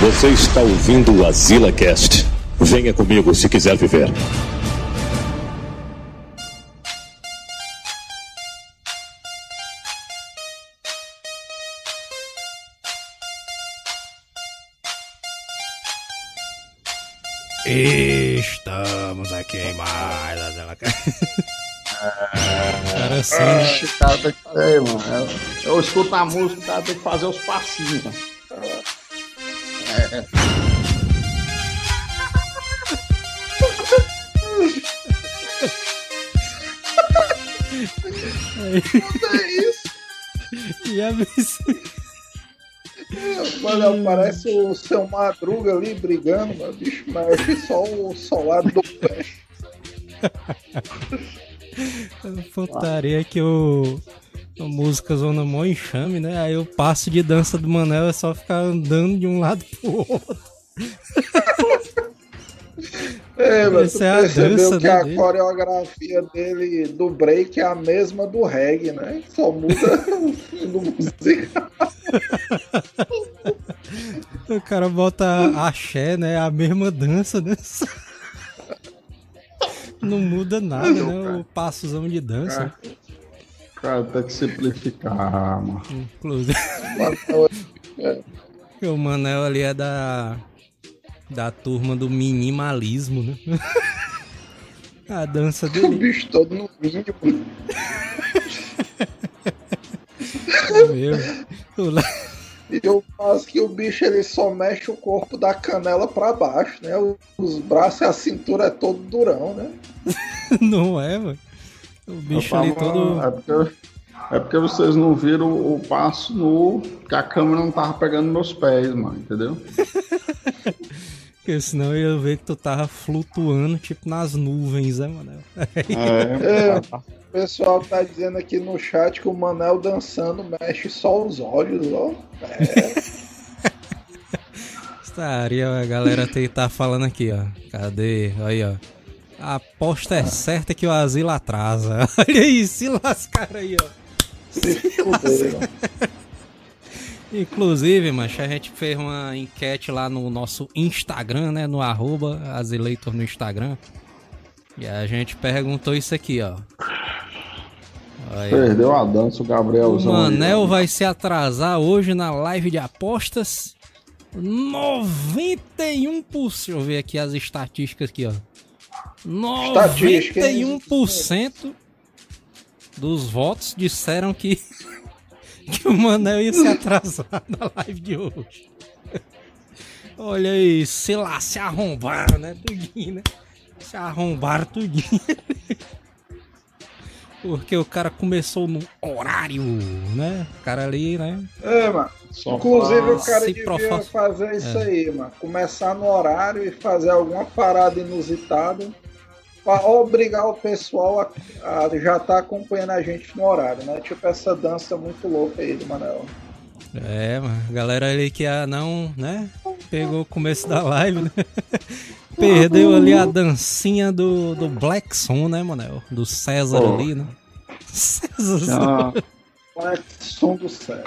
Você está ouvindo o Azila Cast. Venha comigo se quiser viver. Estamos aqui em mais Azila Cast. Cara, assim, né? Oxe, o cara tem que. Ei, mano, eu, eu escuto a música, o cara tem que fazer os passinhos. mano. E a. Mano, parece o seu Madruga ali brigando, meu bicho, mexe só o solado do pé. Putaria que o. A música Zona Mó enxame, né? Aí o passo de dança do Manel é só ficar andando de um lado pro outro. É, mas tu Essa é a dança, que né, a dele? coreografia dele do break é a mesma do reggae, né? Só muda o fundo musical. O cara bota axé, né? A mesma dança, né? Não muda nada, né? O passozão de dança. cara, tem que simplificar, mano. Inclusive, o Manel ali é da. Da turma do minimalismo, né? A dança O dele bicho todo no vídeo. mano. é mesmo. O Le- E eu faço que o bicho ele só mexe o corpo da canela pra baixo, né? Os braços e a cintura é todo durão, né? Não é, mano. O bicho ali todo. É porque, é porque vocês não viram o passo nu, que a câmera não tava pegando meus pés, mano, entendeu? Porque senão eu ia ver que tu tava flutuando, tipo, nas nuvens, né, mano? É, É, o pessoal tá dizendo aqui no chat que o Manel dançando mexe só os olhos, ó. Estaria a galera tá falando aqui, ó. Cadê? Aí, ó. A aposta é certa que o asilo atrasa. Olha aí, se lascaram aí, ó. Se fuderam. Inclusive, mancha, a gente fez uma enquete lá no nosso Instagram, né? No arroba Azileitor no Instagram. E a gente perguntou isso aqui, ó. Aí, perdeu a dança o O Gabrielzão. aí, Manel ó. vai se atrasar hoje na live de apostas. 91%. Deixa eu ver aqui as estatísticas aqui, ó. Estatística, hein? 91% dos votos disseram que, que o Manel ia se atrasar na live de hoje. Olha aí, sei lá, se arrombaram, né? Tudinho, né? Se arrombaram tudinho. Porque o cara começou no horário, né? O cara ali, né? É, mano. Só Inclusive pra- o cara se devia profa- fazer isso É. aí, mano. Começar no horário e fazer alguma parada inusitada pra obrigar o pessoal a, a já tá acompanhando a gente no horário, né? Tipo essa dança muito louca aí do Manel. É, mano. A galera ali que ah, não, né? Pegou o começo da live, né? Perdeu ali a dancinha do, do Black Son, né, Manel? Do César Pô. ali, né? César. O som do céu?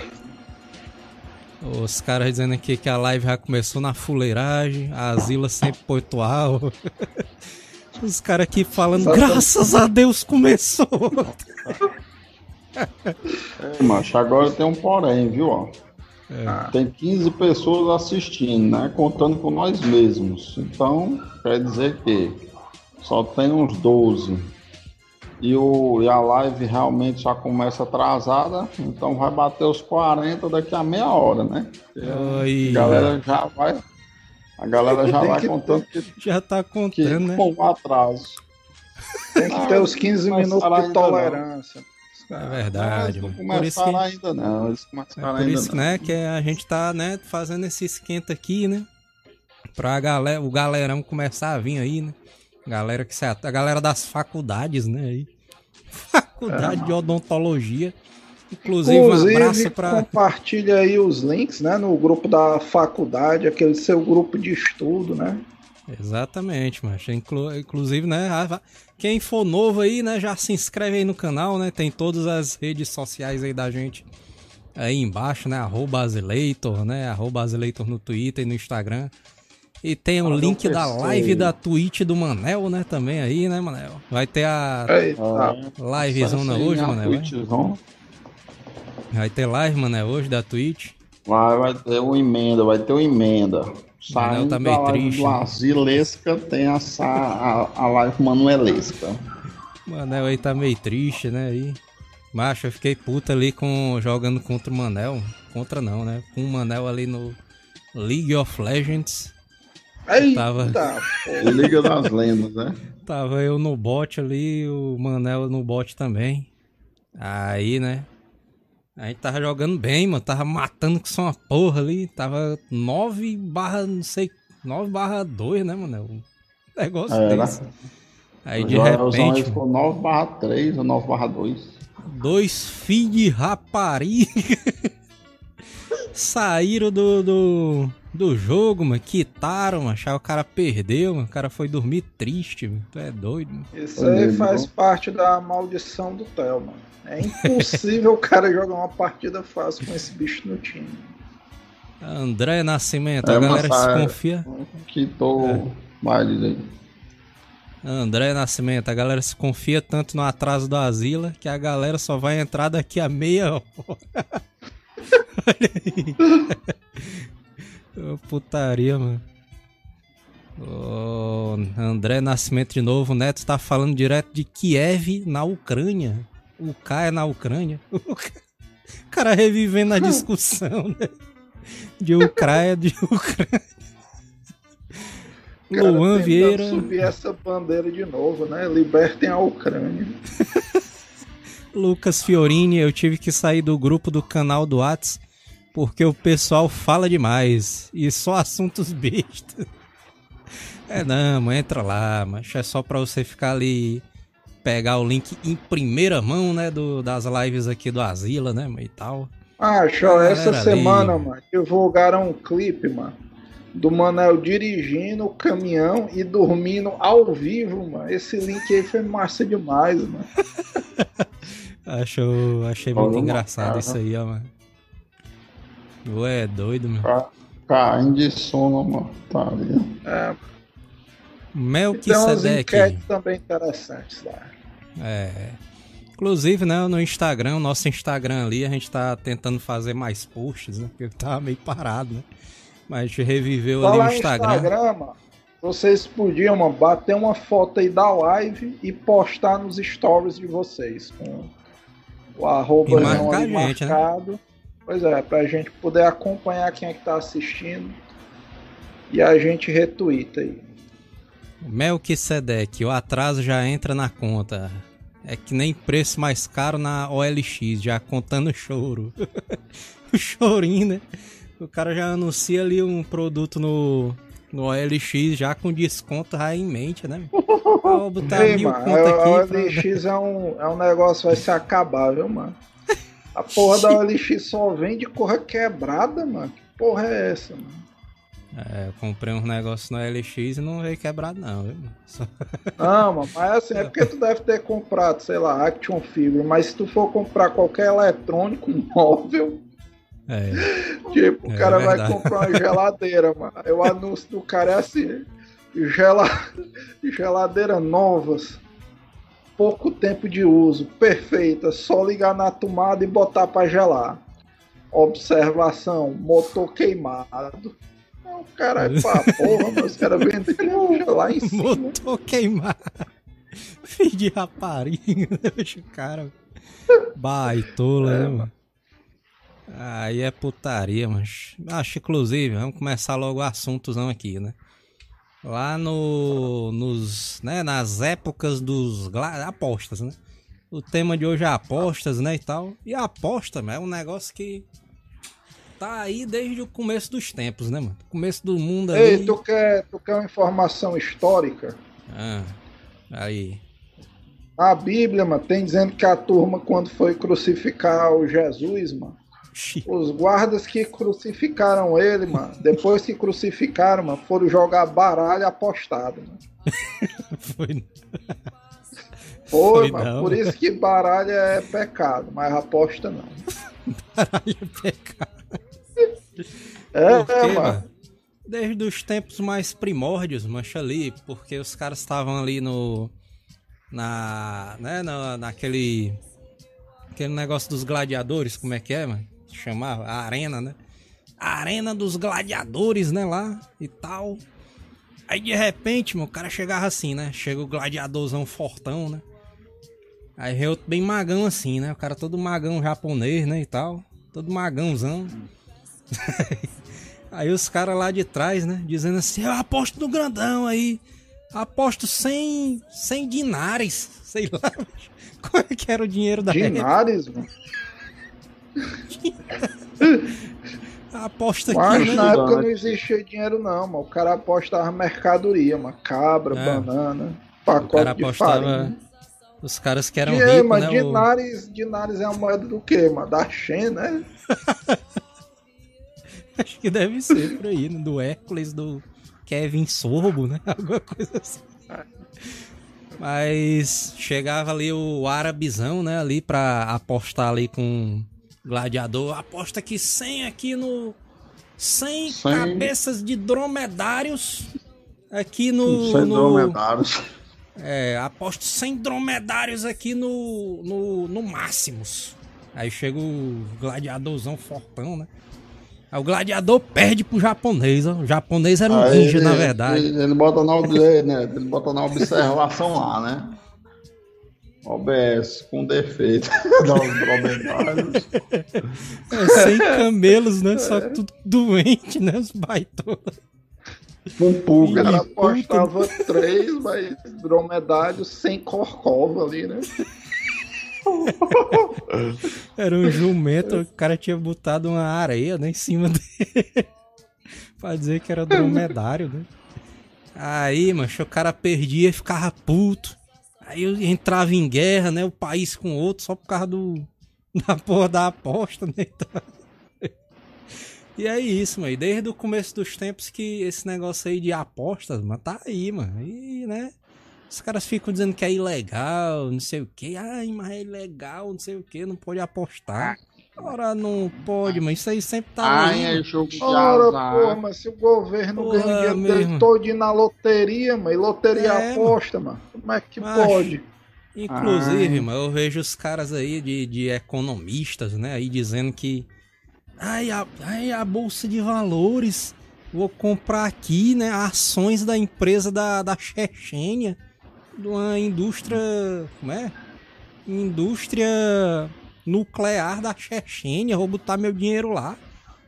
Os caras dizendo aqui que a live já começou na fuleiragem, a Zila sempre pontual. Os caras aqui falando, graças a Deus começou. é, macho, agora tem um porém, viu, ó. É. Tem 15 pessoas assistindo, né? Contando com nós mesmos. Então, quer dizer que só tem uns 12. E, o, e a live realmente já começa atrasada, então vai bater os 40 daqui a meia hora, né? Aí, A galera já vai. A galera já vai que contando que, já tá que contando, né? com o atraso. Tem que ter os 15 Não minutos de não. tolerância. É verdade, Não mano. Por isso começaram que... ainda não. Eles começaram É por ainda isso que, não. né, que a gente tá, né, fazendo esse esquenta aqui, né? Pra galera, o galerão começar a vir aí, né? Galera que se a galera das faculdades, né, aí. Faculdade de odontologia. Inclusive, um Inclusive, abraço pra compartilha aí os links, né? No grupo da faculdade, aquele seu grupo de estudo, né? Exatamente, macho. Inclu- inclusive, né, quem for novo aí, né, já se inscreve aí no canal, né? Tem todas as redes sociais aí da gente aí embaixo, né? Arroba Azileitor, né? Arroba Azileitor no Twitter e no Instagram. E tem o Olha, link da live da Twitch do Manel, né? Também aí, né, Manel? Vai ter a É, livezona hoje, Manel. né? Vai ter live, Manel, hoje da Twitch. Vai, vai ter uma emenda, vai ter uma emenda. Saindo tá meio da live triste, do né? Asilesca, tem essa, a, a live Manuelesca. Manel aí tá meio triste, né? Aí. Macho, eu fiquei puta ali com jogando contra o Manel. Contra não, né? Com o Manel ali no League of Legends. Eita, Tava. pô. Liga das Lendas, né? Tava eu no bot ali, o Manel no bot também. Aí, né? A gente tava jogando bem, mano. Tava matando com só uma porra ali. Tava 9 barra, não sei, 9 barra 2, né, Manel? Um negócio Era. desse. Aí de repente, ficou 9 barra 3 ou 9 barra 2. dois filhos de rapariga saíram do, do, do jogo, mano. Quitaram, mano. Acharam que o cara perdeu, mano. O cara foi dormir triste, mano. Tu é doido, mano. Isso aí faz parte da maldição do Theo, mano. É impossível o cara jogar uma partida fácil com esse bicho no time. André Nascimento, É, a galera se confia. Quitou É. mais aí. André Nascimento, a galera se confia tanto no atraso do Asila que a galera só vai entrar daqui a meia hora. Olha aí. Putaria, mano. Ô, André Nascimento de novo, o Neto tá falando direto de Kiev na Ucrânia. O K é na Ucrânia. O ca- o cara revivendo a discussão, né? De Ucrânia, de Ucrânia. Cara Luan Vieira. subir essa bandeira de novo, né? Libertem a Ucrânia. Lucas Fiorini, eu tive que sair do grupo do canal do Whats porque o pessoal fala demais e só assuntos bestas. É não, entra lá, mas é só pra você ficar ali pegar o link em primeira mão, né, do, das lives aqui do Asila, né, e tal. Ah, show, essa semana, ali. mano, divulgaram um clipe, mano, do Manel dirigindo o caminhão e dormindo ao vivo, mano. Esse link aí foi massa demais, mano. Acho, achei muito engraçado cara. isso aí, ó, mano. Ué, é doido, mano. Ca- Caindo de sono, mano. Tá ali. É, Melquisedeque. enquetes também interessantes lá. É. Inclusive, né, no Instagram, o nosso Instagram ali, a gente tá tentando fazer mais posts, né? Porque tava meio parado, né? Mas a gente reviveu ali Falar o Instagram. Instagram, mano, vocês podiam, mano, bater uma foto aí da live e postar nos stories de vocês. Com o arroba E marcar ali a gente, né? marcado. Pois é, pra gente poder acompanhar quem é que tá assistindo. E a gente retuita aí. Melquisedeque, o atraso já entra na conta. É que nem preço mais caro na OLX, já contando o choro. o chorinho, né? O cara já anuncia ali um produto no, no OLX já com desconto já em mente, né? Ah, vou botar Ei, mil mano, aqui. pra- OLX é um, é um negócio vai se acabar, viu, mano? A porra da OLX só vende corra quebrada, mano. Que porra é essa, mano? É, eu comprei uns negócios no OLX e não veio quebrado não, viu? Só- Não, mano, mas assim, é porque tu deve ter comprado, sei lá, Action Figure, mas se tu for comprar qualquer eletrônico móvel, É, tipo, o É cara vai comprar uma geladeira, mano. O anúncio do cara é assim, gela... geladeira novas, pouco tempo de uso, perfeita, só ligar na tomada e botar pra gelar. Observação, motor queimado. Não, caralho, pá, porra, mas os caras venderam lá em cima. motor queimado. Filho de rapariga, deixa o cara. Baitola, né, mano? Aí é putaria, mas. Acho, inclusive, vamos começar logo o assuntozão aqui, né? Lá no. Nos. Né, nas épocas dos. apostas, né? O tema de hoje é apostas, né? E tal. E aposta, mano, é um negócio que. Tá aí desde o começo dos tempos, né, mano? Começo do mundo ali. Ei, tu quer, tu quer uma informação histórica? Ah, aí. Na Bíblia, mano, tem dizendo que a turma, quando foi crucificar o Jesus, mano, os guardas que crucificaram ele, mano, depois que crucificaram, mano, foram jogar baralho apostado, mano. Foi. Foi, Foi mano, não. por isso que baralho é pecado, mas aposta não. Baralho PK. É, Por é, mano. Desde os tempos mais primórdios, mancha ali, porque os caras estavam ali no. Na. né, na, naquele. Aquele negócio dos gladiadores, como é que é, mano? Chamava? A arena, né? A arena dos gladiadores, né, lá e tal. Aí de repente, mano, o cara chegava assim, né? Chega o gladiadorzão fortão, né? Aí vem outro bem magão assim, né? O cara todo magão japonês, né, e tal. Todo magãozão. Aí os caras lá de trás, né? Dizendo assim, eu aposto no grandão aí. Aposto 100, 100 dinares. Sei lá. Qual é que era o dinheiro da época? Dinares, mano. Aposta aqui, Mas né? na época Estudante. não existia dinheiro, não, mano. O cara apostava mercadoria, mano. Cabra, É. banana, O pacote cara de apostava farinha. os caras que eram ricos, né? o- dinares, dinares é a moeda do quê, mano? Da Shen, né? Acho que deve ser por aí, né? Do Hércules, do Kevin Sorbo, né? Alguma coisa assim. Mas chegava ali o árabezão, né? Ali pra apostar ali com o gladiador. Aposta aqui 100 aqui no... 100 100. cabeças de dromedários aqui no... Sem no dromedários. é, aposto 100 dromedários aqui no, no, no Máximos. Aí chega o gladiadorzão fortão, né? Aí o gladiador perde pro japonês, ó. O japonês era um Aí ninja, ele- na verdade. Ele, ele bota na, ele, né? ele bota na observação lá, né? OBS com defeito. É, sem camelos, né? Só tudo doente, né? Os baitolas. Com O pulga. né? apostava três, mas dromedários sem corcova ali, né? Era um jumento, o cara tinha botado uma areia né, em cima dele. pra dizer que era dromedário, né? Aí, mancho, o cara perdia e ficava puto. Aí eu entrava em guerra, né? O país com outro, só por causa do. Da porra da aposta, né? E é isso, mano. Desde o começo dos tempos que esse negócio aí de apostas, mano, tá aí, mano. E, né? Os caras ficam dizendo que é ilegal, não sei o que. Ai, mas é ilegal, não sei o que, não pode apostar. Ora, não pode, mas isso aí sempre tá Ai, é jogo de Ora, azar. porra, mas se o governo Porra, ganha o dinheiro mesmo. dele todo na loteria, mano, e loteria É, aposta, mano. Como é que Macho. pode? Inclusive, Ai. mano, eu vejo os caras aí de, de economistas, né, aí dizendo que. Ai a, ai, a Bolsa de Valores, vou comprar aqui, né, ações da empresa da, da Chechênia, de uma indústria. Como é? Indústria nuclear da Chechênia, vou botar meu dinheiro lá.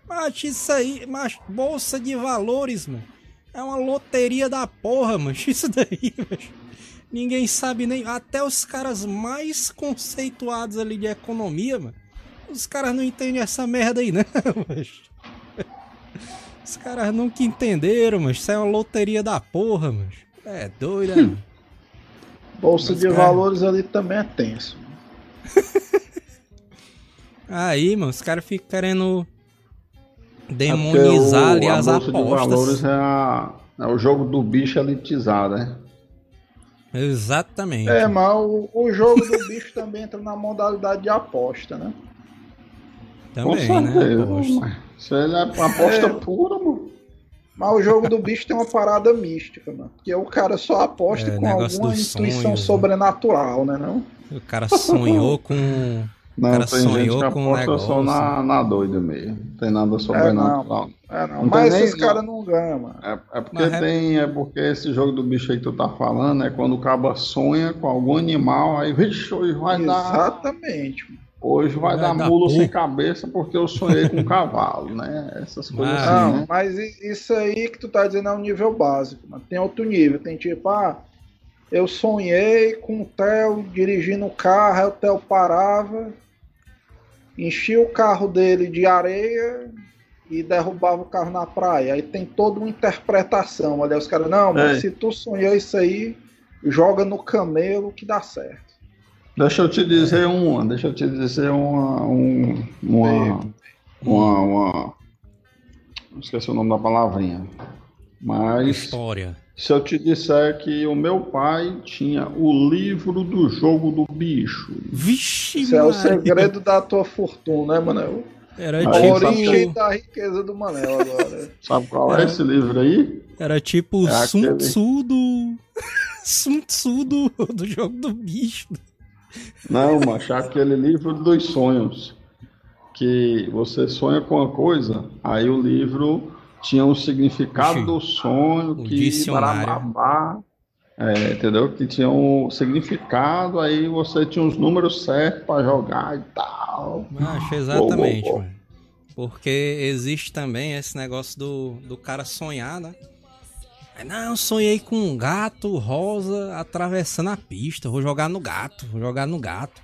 Mas isso aí, mas Bolsa de Valores, mano. É uma loteria da porra, mano. Isso daí, mano. Ninguém sabe nem. Até os caras mais conceituados ali de economia, mano. Os caras não entendem essa merda aí, não, mas. Os caras nunca entenderam, mas isso é uma loteria da porra, mas. É doido, né? Bolsa Mas, de cara- valores ali também é tenso. Aí, mano, os caras ficam querendo É demonizar o- ali as a bolsa de apostas. valores é, a- é o jogo do bicho elitizado, né? Exatamente. É, mas o, o jogo do bicho também entra na modalidade de aposta, né? Também, Com né? certeza. aposta. mas Isso aí é aposta É. pura, mano. Mas o jogo do bicho tem uma parada mística, mano. Que o cara só aposta É, com negócio alguma intuição sonhos, né? sobrenatural, né? Não? O cara sonhou com. Não, cara tem gente sonhou que com um aposta só negócio. na, na doida mesmo. Não tem nada sobrenatural. É, não. Não mas tem esses nem- caras não ganham, mano. É, é porque Mas é- tem, é porque esse jogo do bicho aí que tu tá falando é quando o caba sonha com algum animal, aí, vixe, hoje vai dar. Exatamente. mano. Hoje vai, Vai dar dar mula porco. sem cabeça porque eu sonhei com um cavalo, né? Essas coisas Mas- assim, Não, né? mas isso aí que tu tá dizendo é um nível básico, mano. Tem outro nível. Tem tipo, ah, eu sonhei com o Theo dirigindo o carro, aí o Theo parava, enchia o carro dele de areia e derrubava o carro na praia. Aí tem toda uma interpretação. Olha, os caras, não, mas É. se tu sonhou isso aí, joga no camelo que dá certo. Deixa eu te dizer uma, deixa eu te dizer uma, um, uma, uma, uma, esqueci o nome da palavrinha. Mas História. se eu te disser que o meu pai tinha o livro do jogo do bicho. Vixe, Isso é o segredo da tua fortuna, né, Manel? Era A sabe origem tipo, da riqueza do Manel agora. Sabe qual é É. esse livro aí? era tipo o É Sun Tzu do... Sun Tzu do, do jogo do bicho. Não, macho, aquele livro dos sonhos. Que você sonha com uma coisa, aí o livro tinha um significado do sonho, o que barababá, é, entendeu? Que tinha um significado, aí você tinha os números certos para jogar e tal. Acho exatamente, mano. Porque existe também esse negócio do, do cara sonhar, né? Não, eu sonhei com um gato rosa atravessando a pista. Vou jogar no gato, vou jogar no gato.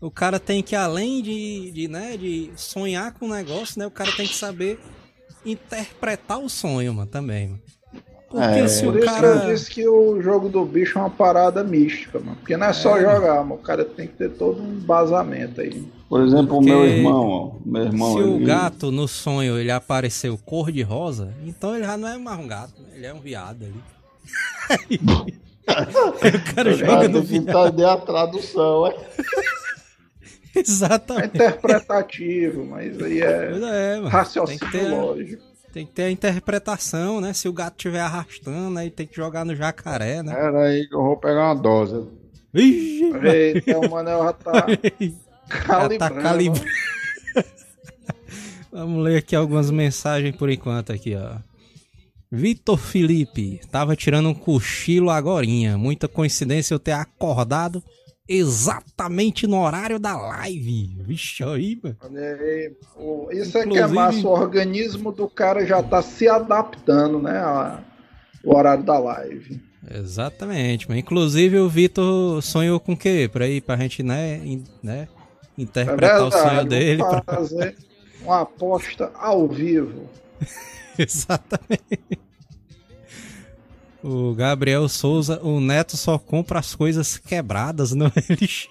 O cara tem que, além de, de, né, de sonhar com o negócio, né? O cara tem que saber interpretar o sonho, mano, também, mano. Porque É, se Por o isso que eu cara. disse que o jogo do bicho é uma parada mística, mano. Porque não é só É. jogar, mano. O cara tem que ter todo um embasamento aí. Por exemplo, Porque o meu irmão, ó, meu irmão, Se o ele- gato no sonho ele apareceu cor de rosa, então ele já não é mais um gato, né? ele é um viado ali. O cara joga no viado. entender a tradução, é. É Exatamente. interpretativo, mas aí Pois é é, mano. Tem raciocínio que, ter, lógico. tem que ter a interpretação, né? Se o gato estiver arrastando, aí tem que jogar no jacaré, né? Pera aí que eu vou pegar uma dose. Vixe, Eita, o Manel já tá calibrando. tá calibrando. Vamos ler aqui algumas mensagens por enquanto aqui, ó. Vitor Felipe, tava tirando um cochilo agorinha. Muita coincidência eu ter acordado exatamente no horário da live. Vixe aí, mano. O- Isso é que é Inclusive- massa, o organismo do cara já tá se adaptando, né? O horário da live. Exatamente, mano. Inclusive o Vitor sonhou com o quê? Pra ir pra gente, né, in- É interpretar o sonho verdade, dele. pra- fazer uma aposta ao vivo. Exatamente. O Gabriel Souza, o Neto só compra as coisas quebradas no LX.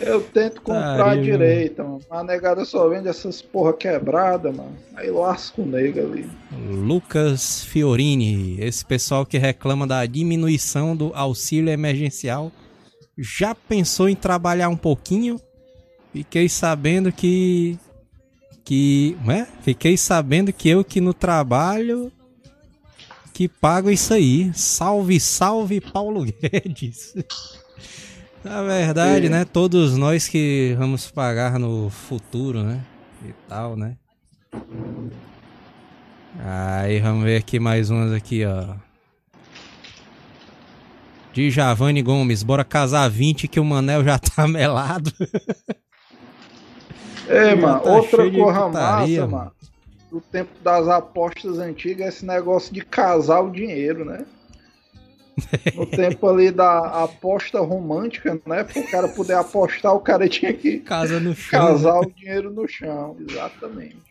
Eu tento comprar Taria, direito, mano. A negada só vende essas porra quebrada, mano. Aí lasca o nega ali. Lucas Fiorini, esse pessoal que reclama da diminuição do auxílio emergencial, já pensou em trabalhar um pouquinho? Fiquei sabendo que que, né? Fiquei sabendo que eu que no trabalho que pago isso aí. Salve, salve Paulo Guedes. Na verdade, É. né, todos nós que vamos pagar no futuro, né? E tal, né? Aí vamos ver aqui mais umas aqui, ó. De Javane Gomes, bora casar 20 que o Manel já tá melado. Já mano, tá outra coisa putaria, massa, mano. Do tempo das apostas antigas, esse negócio de casar o dinheiro, né? No tempo ali da aposta romântica, né? Para o cara poder apostar, o cara tinha que Casa no chão. casar o dinheiro no chão. Exatamente.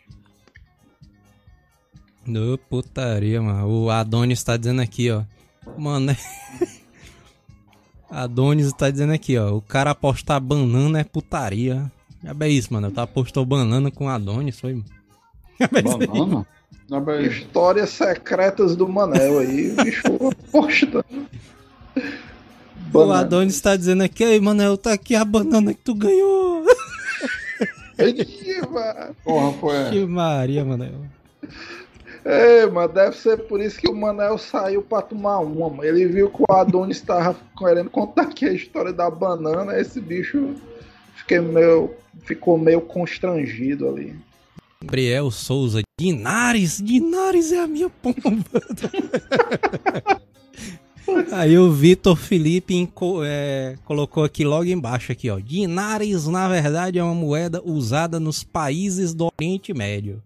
No putaria, mano. O Adonis tá dizendo aqui, ó. Mano, é... Adonis tá dizendo aqui, ó. O cara apostar banana é putaria. Já bem isso, mano. Tu apostou banana com Adonis, foi? Aí. Banana? Histórias secretas do Manel aí. O bicho apostando. O. Adonis tá dizendo aqui, aí, Manel, tá aqui a banana que tu ganhou. Porra, foi. Que Maria, Manel. É, mas deve ser por isso que o Manel saiu pra tomar uma. mano. Ele viu que o Adonis tava querendo contar aqui a história da banana. Esse bicho fiquei meio, ficou meio constrangido ali. Gabriel Souza, Dinares, Dinares é a minha pomba. Aí o Vitor Felipe é, colocou aqui logo embaixo aqui, ó. Dinares, na verdade, é uma moeda usada nos países do Oriente Médio.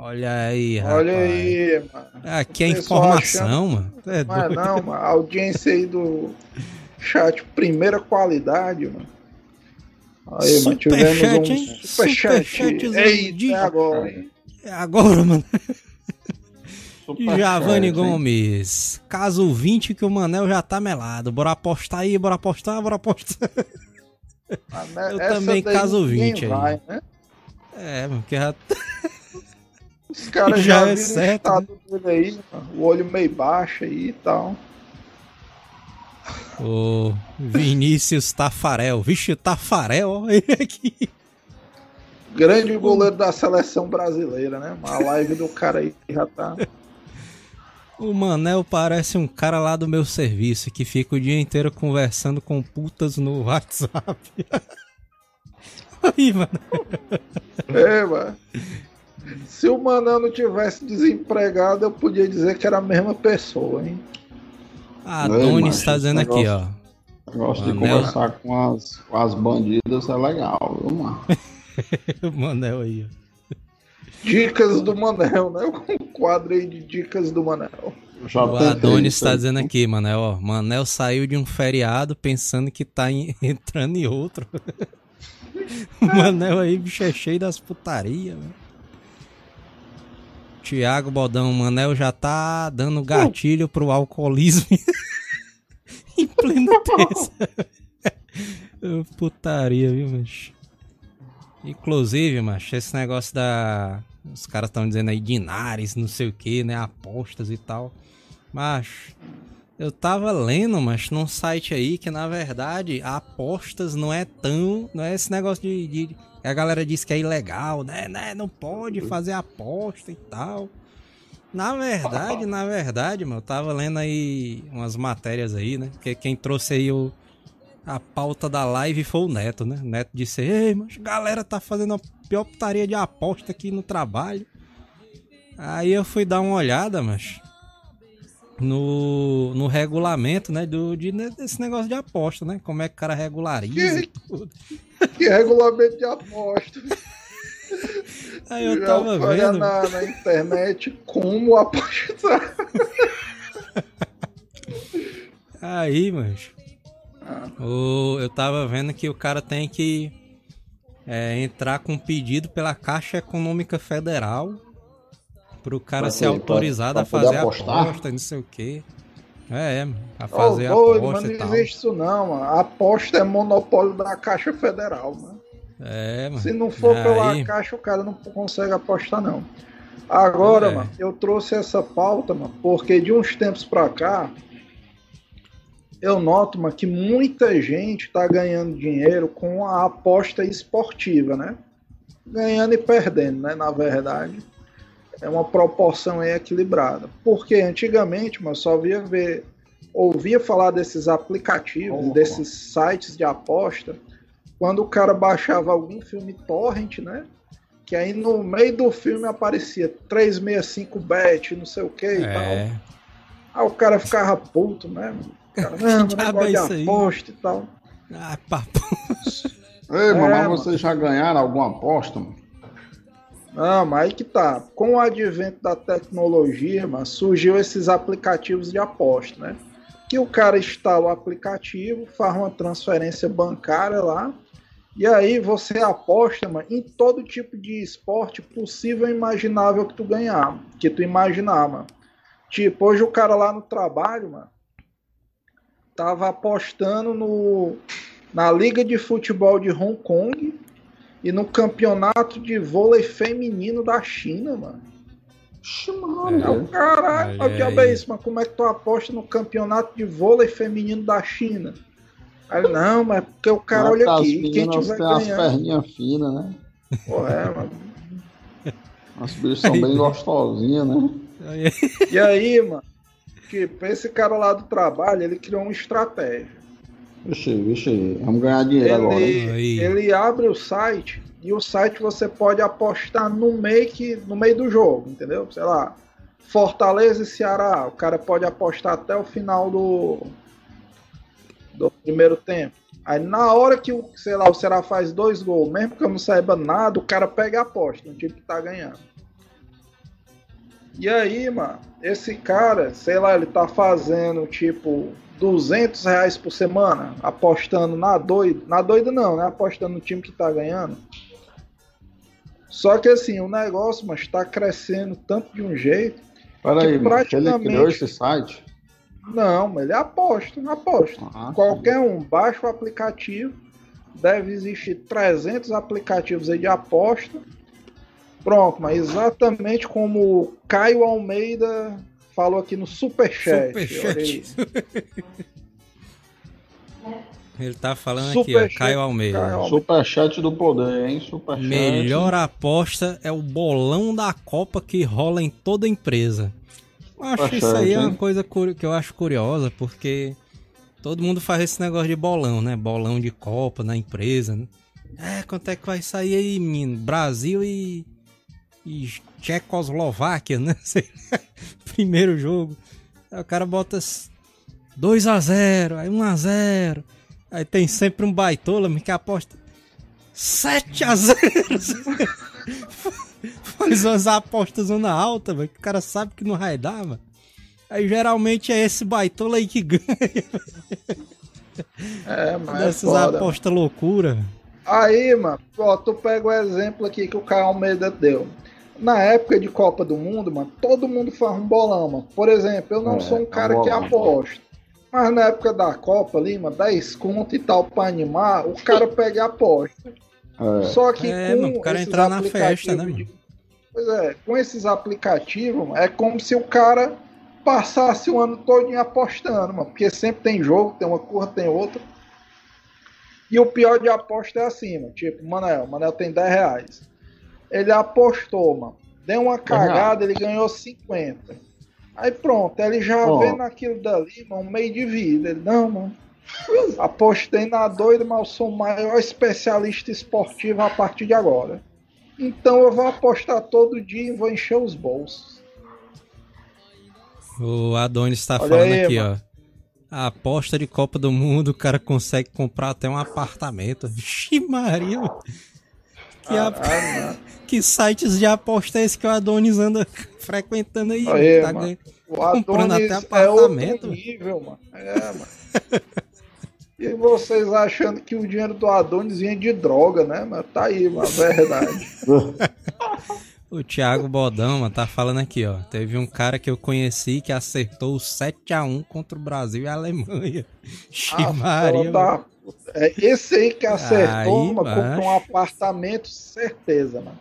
Olha aí, rapaz. Olha aí, mano. Aqui é informação, mano. É Mas doido. não, mano. A audiência aí do chat, primeira qualidade, mano. Aí, mano, tivemos Superchat, um hein? superchat. Superchatzão Eita, de- agora, hein? É agora, mano. Hein? Gomes. Caso 20 que o Manel já tá melado. Bora apostar aí, bora apostar, bora apostar. Ah, né, Eu também caso ninguém 20 aí. vai, né? É, mano, porque já. Os caras já, já é certo, o estado né? dele aí, o olho meio baixo aí e tal. O Vinícius Tafarel. Vixe, Tafarel, olha ele aqui. Grande goleiro da seleção brasileira, né? Uma live do cara aí já tá. O Manel parece um cara lá do meu serviço que fica o dia inteiro conversando com putas no WhatsApp. aí, mano. É, mano. Se o Manel não tivesse desempregado, eu podia dizer que era a mesma pessoa, hein? A Doni está dizendo aqui, ó. Gosto de conversar com as, com as bandidas, é legal, viu, mano? Manel aí, ó. Dicas do Manel, né? Um quadro aí de dicas do Manel. o Adonis está dizendo aqui, Manel, ó. Manel saiu de um feriado pensando que tá em, entrando em outro. o Manel aí, bicho, é cheio das putarias, velho. Tiago Bodão, Manel já tá dando gatilho pro alcoolismo em plena terça. Putaria, viu, macho? Inclusive, macho, esse negócio da. Os caras estão dizendo aí dinares, não sei o que, né? Apostas e tal. Macho, eu tava lendo, mas num site aí que na verdade apostas não é tão. Não é esse negócio de. de a galera diz que é ilegal, né? né? Não pode fazer aposta e tal. Na verdade, na verdade, mano, eu tava lendo aí umas matérias aí, né? Que quem trouxe aí o a pauta da live foi o Neto, né? O Neto disse: Ei, mas galera tá fazendo a pior putaria de aposta aqui no trabalho. Aí eu fui dar uma olhada, mas no, no regulamento, né, do, de, desse negócio de aposta, né? Como é que o cara regulariza que, tudo. Que regulamento de aposta? Aí eu Já tava vendo. Na, na internet como apostar. Aí, mas o, eu tava vendo que o cara tem que é, entrar com pedido pela Caixa Econômica Federal pro cara ser autorizado pra, pra a fazer a aposta, não sei o quê. É, é a fazer oh, aposta mas e tal. Não existe isso não, mano. A aposta é monopólio da Caixa Federal, mano. É, mano. Se não for Aí... pela Caixa, o cara não consegue apostar, não. Agora, é. mano, eu trouxe essa pauta, mano, porque de uns tempos pra cá, eu noto mas, que muita gente está ganhando dinheiro com a aposta esportiva, né? Ganhando e perdendo, né? Na verdade, é uma proporção equilibrada. Porque antigamente, mas só via ver, ouvia falar desses aplicativos, oh, desses sites de aposta, quando o cara baixava algum filme torrent, né? Que aí no meio do filme aparecia 365 bet, não sei o que e é. tal. Aí o cara ficava puto, né? Caramba, negócio é de aposta e tal. Ah, papo. Ei, mano, é, mas vocês já ganharam alguma aposta, mano? Não, mas aí que tá. Com o advento da tecnologia, mano, surgiu esses aplicativos de aposta, né? Que o cara instala o aplicativo, faz uma transferência bancária lá, e aí você aposta, mano, em todo tipo de esporte possível e imaginável que tu ganhar, que tu imaginar, mano. Tipo, hoje o cara lá no trabalho, mano, tava apostando no, na Liga de Futebol de Hong Kong e no Campeonato de Vôlei Feminino da China, mano. Mano, é, o caralho, o diabo é isso, mas como é que tu aposta no campeonato de vôlei feminino da China? Aí, não, mas porque o cara olha aqui, quem tiver ganhando... as perninhas finas, né? Pô, é, mano. As bichas são bem gostosinhas, né? E aí, mano, Tipo, esse cara lá do trabalho, ele criou uma estratégia. Vixe, vixe, vamos ganhar dinheiro ele, agora. Ele abre o site e o site você pode apostar no meio, que, no meio do jogo, entendeu? Sei lá, Fortaleza e Ceará, o cara pode apostar até o final do, do primeiro tempo. Aí na hora que o, sei lá, o Ceará faz dois gols, mesmo que eu não saiba nada, o cara pega a aposta, no time que tá ganhando. E aí, mano, esse cara, sei lá, ele tá fazendo tipo 200 reais por semana, apostando na doida. Na doida não, né? Apostando no time que tá ganhando. Só que assim, o negócio, mas tá crescendo tanto de um jeito. Peraí, praticamente... ele criou esse site? Não, mas ele aposta, aposta. Ah, Qualquer sim. um, baixa o aplicativo. Deve existir 300 aplicativos aí de aposta Pronto, mas exatamente como o Caio Almeida falou aqui no Superchat. Superchat. Ele tá falando Super aqui, ó, Caio Almeida. Caio Almeida. Superchat do poder, hein? Superchat. Melhor aposta é o bolão da Copa que rola em toda empresa. Eu acho Superchat, isso aí é uma coisa que eu acho curiosa, porque todo mundo faz esse negócio de bolão, né? Bolão de Copa na empresa, né? É, quanto é que vai sair aí, menino? Brasil e, e Tchecoslováquia, né? Primeiro jogo. Aí o cara bota 2 a 0 aí 1 a 0 Aí tem sempre um baitola que aposta 7 a 0 Faz umas apostas na alta, mano, que o cara sabe que não vai dar, mano. Aí geralmente é esse baitola aí que ganha. É, mas Dessas é apostas loucura. Aí, mano, ó, tu pega o exemplo aqui que o Caio Almeida deu. Na época de Copa do Mundo, mano, todo mundo faz um bolão, mano. Por exemplo, eu não é, sou um cara é um que aposta. Mas na época da Copa ali, mano, 10 conto e tal pra animar, o cara pega a aposta. É. Só que é, com mano, o cara entrar na festa, né? De... Pois é, com esses aplicativos, é como se o cara passasse o ano todo apostando, mano. Porque sempre tem jogo, tem uma cor, tem outra. E o pior de aposta é assim, mano. Tipo, Manel, Manel tem 10 reais. Ele apostou, mano. Deu uma cagada, ele ganhou 50. Aí pronto, ele já oh. vê naquilo dali, mano, um meio de vida. Ele, não, mano. Apostei na doida, mas eu sou o maior especialista esportivo a partir de agora. Então eu vou apostar todo dia e vou encher os bolsos. O Adonis está falando aí, aqui, mano. ó. A aposta de Copa do Mundo, o cara consegue comprar até um apartamento. Vixe, Maria! Que, ah, a... ah, que sites de aposta é esse que o Adonis anda frequentando aí? aí tá ganhando... comprando até apartamento. É outro nível, mano. É, mano. E vocês achando que o dinheiro do Adonis vinha de droga, né? Mas tá aí, mano, verdade. O Thiago Bodão, mano, tá falando aqui, ó. Teve um cara que eu conheci que acertou 7x1 contra o Brasil e a Alemanha. Ximaria. Ah, é esse aí que acertou, aí, mano, comprou um apartamento, certeza, mano.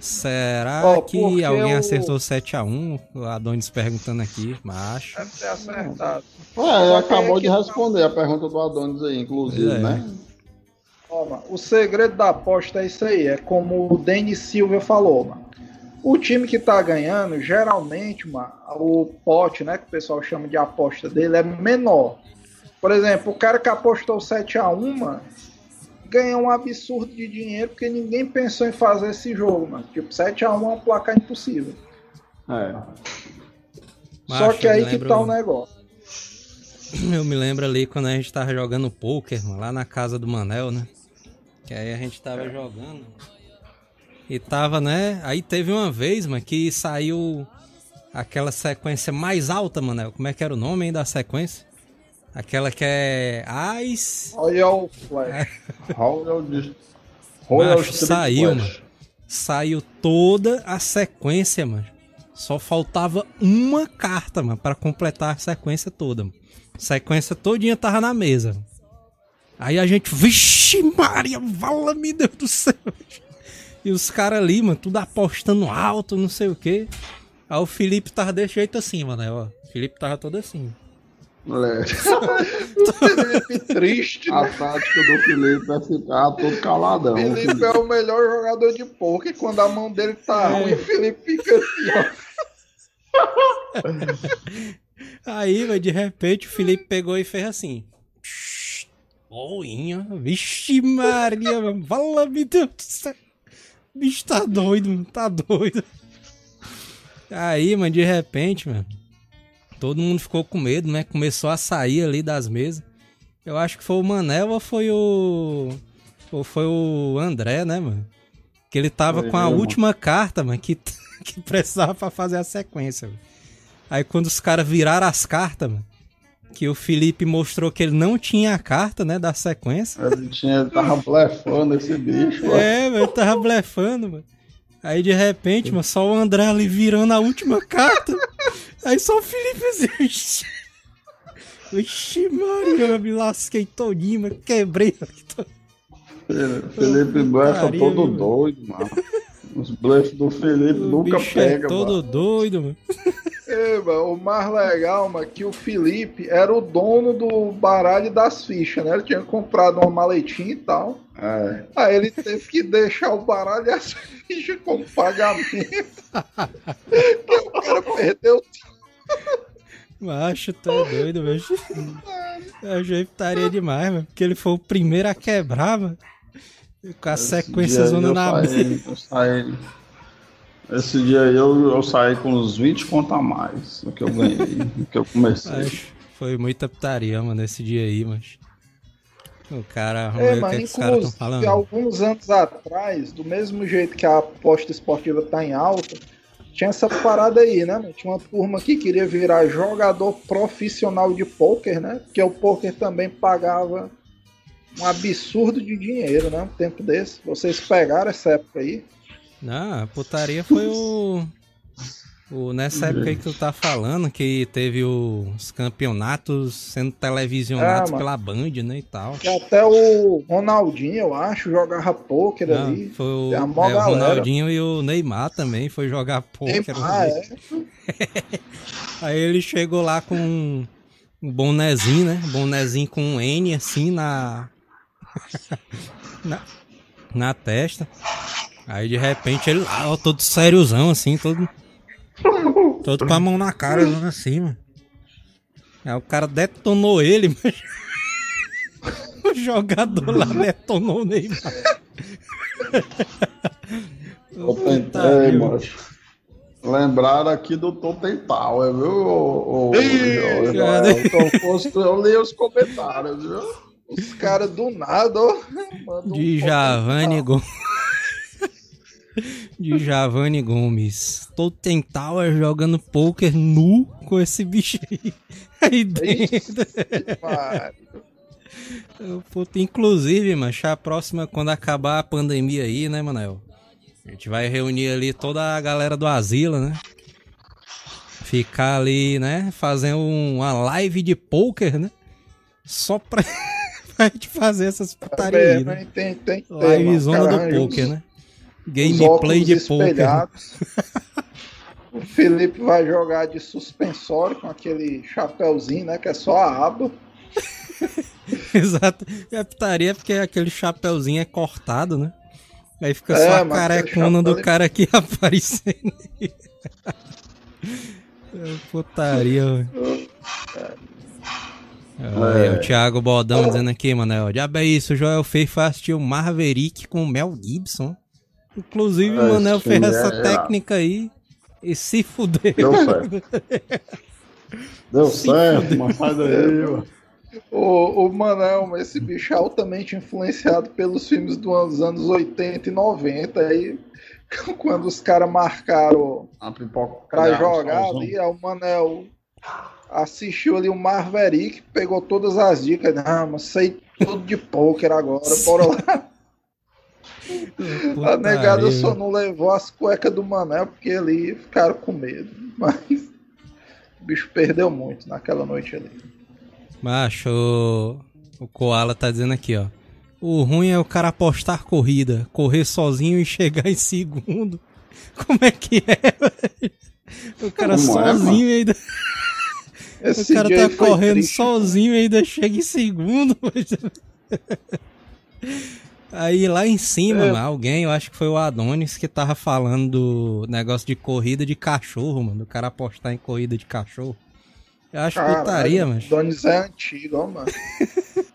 Será oh, que alguém eu... acertou 7x1? O Adonis perguntando aqui, macho. Deve ter acertado. Ué, ele acabou de responder a pergunta do Adonis aí, inclusive, é. né? Toma, o segredo da aposta é isso aí, é como o Denis Silva falou, mano. O time que tá ganhando, geralmente, mano, o pote, né, que o pessoal chama de aposta dele, é menor. Por exemplo, o cara que apostou 7x1, mano, ganhou um absurdo de dinheiro porque ninguém pensou em fazer esse jogo, mano. Tipo, 7x1 é um placar impossível. É. Só que aí que tá o negócio. Eu me lembro ali quando a gente tava jogando poker, mano, lá na casa do Manel, né? Que aí a gente tava jogando. E tava, né? Aí teve uma vez, mano, que saiu aquela sequência mais alta, mano. Como é que era o nome aí da sequência? Aquela que é Ice. Royal Flash. Royal, Royal saiu, Flash. mano. Saiu toda a sequência, mano. Só faltava uma carta, mano, para completar a sequência toda. Mano. Sequência todinha tava na mesa. Aí a gente, vixe Maria, vala me Deus do céu. E os caras ali, mano, tudo apostando alto, não sei o que. Aí o Felipe tava desse jeito assim, mano, ó. O Felipe tava todo assim. Moleque. Felipe triste. A né? tática do Felipe é ficar todo caladão. Felipe, Felipe é o melhor jogador de poker. Quando a mão dele tá é. ruim, o Felipe fica assim, ó. Aí, de repente, o Felipe pegou e fez assim. Boinha. Vixe Maria, mano. Fala, me Deus do céu. Bicho tá doido, mano. Tá doido. Aí, mano, de repente, mano. Todo mundo ficou com medo, né? Começou a sair ali das mesas. Eu acho que foi o Manel ou foi o. Ou foi o André, né, mano? Que ele tava com a última carta, mano, que, que precisava pra fazer a sequência. Mano. Aí quando os caras viraram as cartas, mano, que o Felipe mostrou que ele não tinha a carta, né, da sequência. Ele, tinha, ele tava blefando esse bicho. Mano. É, ele tava blefando, mano. Aí de repente, mano, só o André ali virando a última carta. Aí só o Felipe assim. Vixe, Maria, eu me lasquei todinho, mas quebrei. Felipe blefa todo doido, mano. Os blefs do Felipe O nunca bicho pega, é todo mano. doido, mano. É, mano, o mais legal, mano, que o Felipe era o dono do baralho das fichas, né? Ele tinha comprado uma maletinha e tal. É. Aí ele teve que deixar o baralho e as fichas como pagamento. O cara perdeu Macho, tu é doido, velho. Eu já estaria demais, mano. Porque ele foi o primeiro a quebrar, mano. Com a sequência zona na saí- eu saí- Esse dia aí eu, eu saí com uns 20 conto a mais do que eu ganhei, do que eu comecei. Macho, Foi muita putaria, mano, esse dia aí, mas. O cara, É, o mas que, é que os caras estão inclusive, falando. alguns anos atrás, do mesmo jeito que a aposta esportiva tá em alta, tinha essa parada aí, né? mano? Tinha uma turma que queria virar jogador profissional de pôquer, né? Porque o pôquer também pagava um absurdo de dinheiro, né? Um tempo desse. Vocês pegaram essa época aí. Não, a putaria foi o. o nessa época aí que tu tá falando, que teve os campeonatos sendo televisionados É, pela Band, né? E tal. Que até o Ronaldinho, eu acho, jogava pôquer Não, ali. foi o, mó é, o. Ronaldinho e o Neymar também foi jogar pôquer. Neymar, é. Aí ele chegou lá com um bonezinho, né? Bonezinho com um N assim na. na, na testa. Aí de repente ele lá, ó, todo sériozão assim, todo. Todo com a mão na cara, assim, mano. Aí o cara detonou ele, mas. o jogador lá detonou o Neymar. Eu tentei, macho. Lembraram aqui do Totem Tower, viu? O, o, Ih, cara. eu li os comentários, viu? Os caras do nada, ó. mandam um De Javane Gomes. De Javane Gomes. Totem Tower jogando poker nu com esse bicho aí. Aí dentro. Mas, Puta, inclusive, mancha, a próxima, quando acabar a pandemia aí, né, Manel? A gente vai reunir ali toda a galera do Asila, né? Ficar ali, né? Fazer um- uma live de poker, né? Só pra, pra gente fazer essas putarias aí, né? tem, tem que ter, Live mano. zona Cara, do poker, né? Gameplay de poker. né? O Felipe vai jogar de suspensório com aquele chapéuzinho, né? Que é só a aba. Exato. A putaria é porque aquele chapéuzinho é cortado, né? Aí fica É, só a carecona do cara aqui aparecendo. É putaria, velho. Olha, o Thiago Bodão dizendo aqui, mano, diabo é isso, o Joel assistir o Maverick com o Mel Gibson. Inclusive, o Manel fez filme essa é- técnica aí e se fudeu. Deu certo. Deu certo, mas sai daí, mano. O, o Manel, esse bicho é altamente influenciado pelos filmes dos anos 80 e 90. Aí, quando os caras marcaram pra jogar ali, aí o Manel assistiu ali o Marverick, pegou todas as dicas. Não, mas sei tudo de pôquer agora, bora lá. A negada só não levou as cuecas do Manel porque ali ficaram com medo. Mas o bicho perdeu muito naquela noite ali. Macho, o, o Koala tá dizendo aqui, ó. O ruim é o cara apostar corrida, correr sozinho e chegar em segundo. Como é que é, velho? O cara Como é, sozinho e ainda. Esse o cara tá correndo triste. sozinho e ainda chega em segundo. Aí lá em cima, É. mano, alguém, eu acho que foi o Adonis, que tava falando do negócio de corrida de cachorro, mano. Do cara apostar em corrida de cachorro. Eu acho Caralho, putaria, mas. Donis é antigo, ó, mano.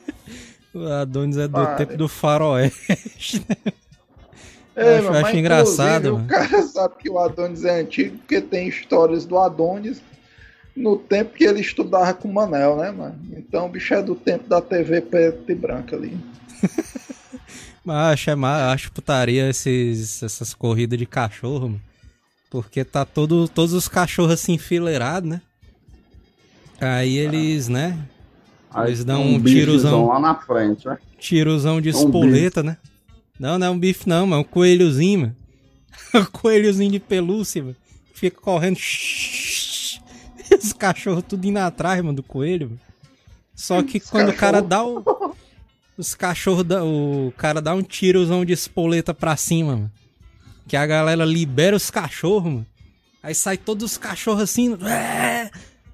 O Adonis é do Pare. tempo do faroeste. É, Acho- mas, acho engraçado, mano. O cara sabe que o Adonis é antigo porque tem histórias do Adonis no tempo que ele estudava com o Manel, né, mano? Então o bicho é do tempo da TV preta e branca ali. Mas acho, é acho putaria esses, essas corridas de cachorro, mano. Porque tá todo, todos os cachorros assim enfileirados, né? Aí eles, né? Aí Eles dão um bichozão tirozão. lá na frente, né? Tirozão de É um espoleta, né? Não, não é um bife não, mano. É um coelhozinho, mano. um coelhozinho de pelúcia, mano. Fica correndo. E os cachorros tudo indo atrás, mano, do coelho, mano. Só que quando o cara dá o. Os cachorros dá. O cara dá um tirozão de espoleta pra cima, mano. que a galera libera os cachorros, mano. Aí sai todos os cachorros assim, é,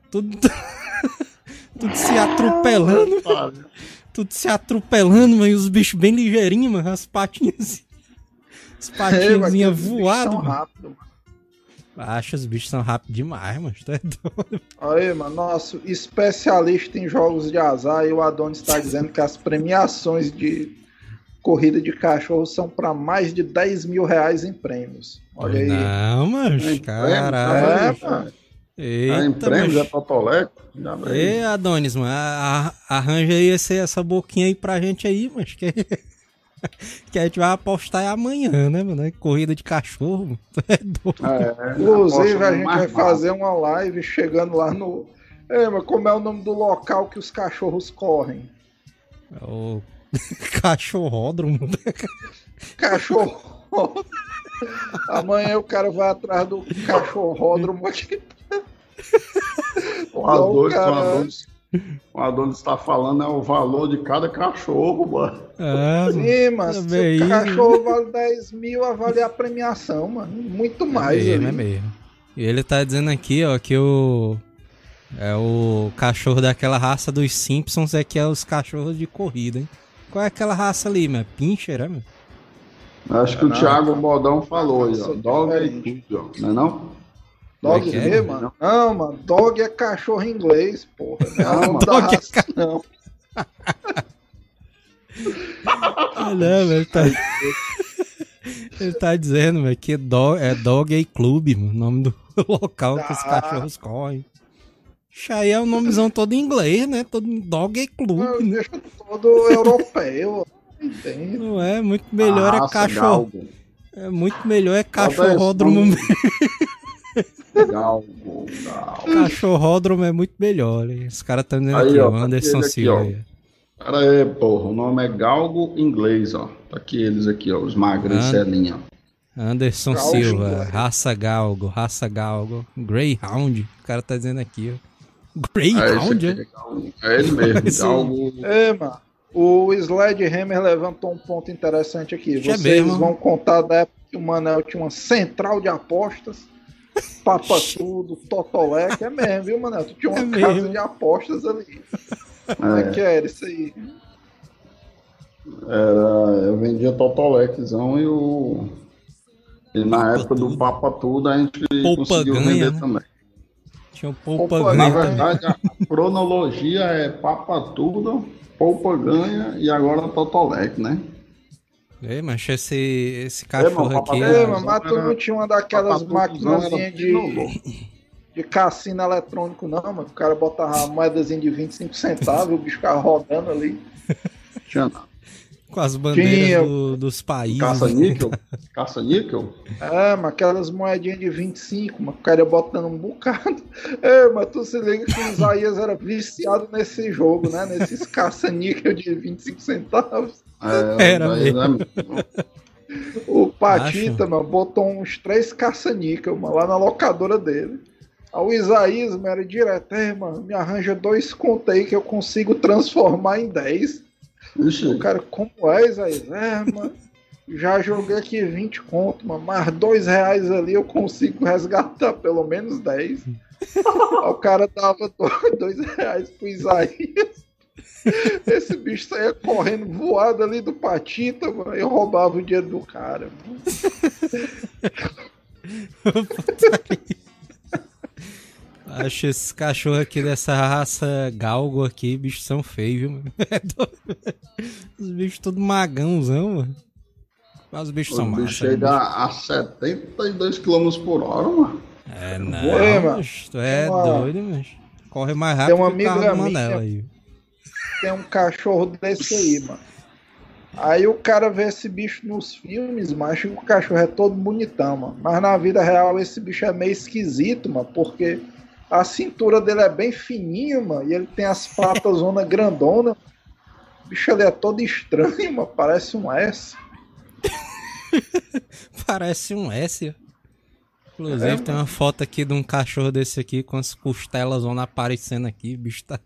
tudo, tudo se atropelando, tudo se atropelando, mano, e os bichos bem ligeirinhos, mano, as patinhas, as patinhas voadas, mano. Rápido, mano. Acho os bichos são rápidos demais, mano. Tu é doido. Aí, mano, nosso especialista em jogos de azar e o Adonis está dizendo que as premiações de corrida de cachorro são para mais de 10 mil reais em prêmios. Olha aí. Não, mas é caralho. É, mano. Eita, ah, em prêmios é Totoleco? Ê, Adonis, mano, arranja aí esse, essa boquinha aí pra gente aí, mas que que a gente vai apostar amanhã, né, mano? Corrida de cachorro. É doido. É, Inclusive, a gente vai fazer uma live chegando lá no. É, mas como é o nome do local que os cachorros correm? É o cachorródromo. Cachorro. Amanhã o cara vai atrás do cachorródromo aqui. O Adonis, cara... o Adonis está falando é o valor de cada cachorro, mano. É, Sim, mas é se o cachorro vale 10 mil, avale a premiação, mano. Muito mais. É mesmo, é mesmo. E ele tá dizendo aqui, ó, que o. É o cachorro daquela raça dos Simpsons é que é os cachorros de corrida, hein? Qual é aquela raça ali, mano? Pincher, é, mano? Acho que o Thiago Modão falou aí, ó. Dog e tudo, não é não? Dog é, é, mano? Não, mano. Dog é cachorro em inglês, porra. Não, mano. Dog raça, é ca... não. ah, não, velho. Tá... Ele tá dizendo, velho, que dog, é Dog e Club, mano, o nome do local que os tá. cachorros correm. Isso aí é o nomezão todo em inglês, né? Todo Dog e Club. Né? Deixa todo europeu. Entendo. Não é? Muito melhor é cachorro. Galgo. É muito melhor é cachorródromo mesmo. Galgo, galgo. Cachorródromo é muito melhor. Hein? Os caras estão dizendo aí, aqui, ó, o Anderson Silva. Pera aí, porra. O nome é Galgo inglês, ó. Tá aqui eles aqui, ó. Os magros And... Celinha. Anderson Galgo Silva, raça Galgo, raça Galgo. Greyhound. O cara tá dizendo aqui, ó. Greyhound, é? É, é ele mesmo, Galgo. É, mano. O Sledgehammer levantou um ponto interessante aqui. É Vocês vão contar da época que o Manel tinha uma central de apostas, Papa Tudo, Totolec. É mesmo, viu, Manel? Tu tinha uma é casa mesmo. de apostas ali. Como é. é que era isso aí? Era, eu vendia Totoleczão e o. E na Papa época tudo. do Papa Tudo a gente Poupa conseguiu ganha, vender né? também. Tinha o Poupa, Poupa ganha. Na verdade, a cronologia é Papa Tudo, Poupa ganha e agora Totolec, né? É, mas esse, esse cachorro é, aqui. É, mas tu não tinha uma daquelas máquinas de de cassino eletrônico, não, mano. O cara botava uma moedazinha de 25 centavos, o bicho ficava rodando ali. Tinha não. Com as bandeiras Tinha... do, dos países. Caça-níquel? Caça-níquel? É, mas aquelas moedinhas de 25, mas o cara ia botando um bocado. É, mas tu se liga que o Isaías era viciado nesse jogo, né? Nesses caça-níquel de 25 centavos. É, era mesmo. O Patita, mano, botou uns três caça-níquel, mano, lá na locadora dele. Ao Isaías, mano, era direto, é, mano, me arranja dois contos aí que eu consigo transformar em 10. O cara, como é, Isaías? É, mano, já joguei aqui 20 contos, mano, mas dois reais ali eu consigo resgatar pelo menos 10. o cara dava dois reais pro Isaías. Esse bicho saía correndo voado ali do Patita, mano, e roubava o dinheiro do cara. Mano. Acho esses cachorros aqui dessa raça galgo aqui, bichos são feios, viu, mano? Os bichos todos magãozão, mano. Mas os bichos são massa. bicho chega a 72 km por hora, mano. É, não, é, mano. Tu é uma... doido, mano. Corre mais rápido tem uma que o carro Manel aí. Tem um cachorro desse aí, mano. Aí o cara vê esse bicho nos filmes, mas acha que o cachorro é todo bonitão, mano. Mas na vida real esse bicho é meio esquisito, mano, porque a cintura dele é bem fininha, mano. E ele tem as patas zona grandona. O bicho ele é todo estranho, mano. Parece um S. Parece um S. Inclusive, é, tem uma foto aqui de um cachorro desse aqui com as costelas zona aparecendo aqui. O bicho tá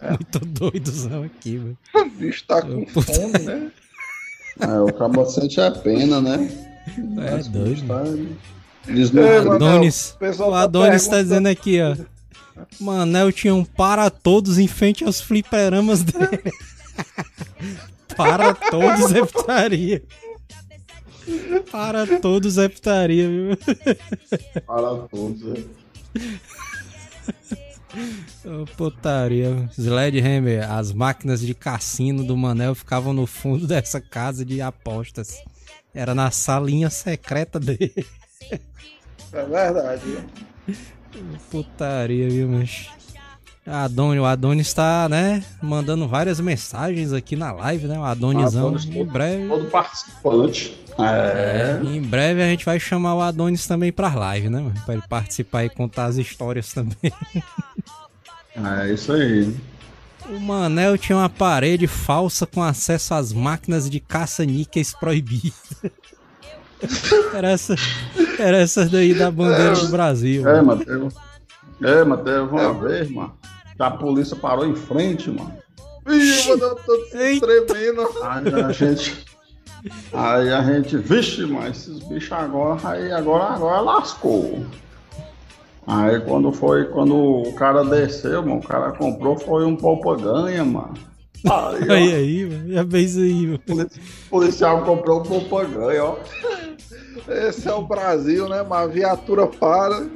é. muito doidozão aqui, velho. O bicho tá com puta... fome, né? É, o cabocete é pena, né? É doido. Adonis, o tá Adonis tá perguntando- dizendo aqui, ó. Manel tinha um para todos em frente aos fliperamas dele. para todos é putaria. Para todos é putaria, viu? para todos. é. Ô, putaria. Sledgehammer, as máquinas de cassino do Manel ficavam no fundo dessa casa de apostas. Era na salinha secreta dele. É verdade. Putaria, viu, mas. Adonis, o Adonis está, né, mandando várias mensagens aqui na live, né? O Adonisão. Adonis em todo- breve. Todo participante. É. Em breve a gente vai chamar o Adonis também pra live, né, mano? Pra ele participar e contar as histórias também. É isso aí. O Manel tinha uma parede falsa com acesso às máquinas de caça-níqueis proibidas. Era essa, era essa daí da bandeira do Brasil. É, mano. Matheus. É, Matheus, uma vez, mano. que A polícia parou em frente, mano. Ih, mano, eu tremendo. Aí a gente. Aí a gente, vixe, mas esses bichos agora, aí agora, agora lascou. Aí quando foi, quando o cara desceu, mano, o cara comprou, foi um poupa-ganha, mano. Aí, ó, Aí, aí, mano. Já fez aí, mano. polici- policial comprou um poupa-ganha, ó. Esse é o Brasil, né? Uma viatura para.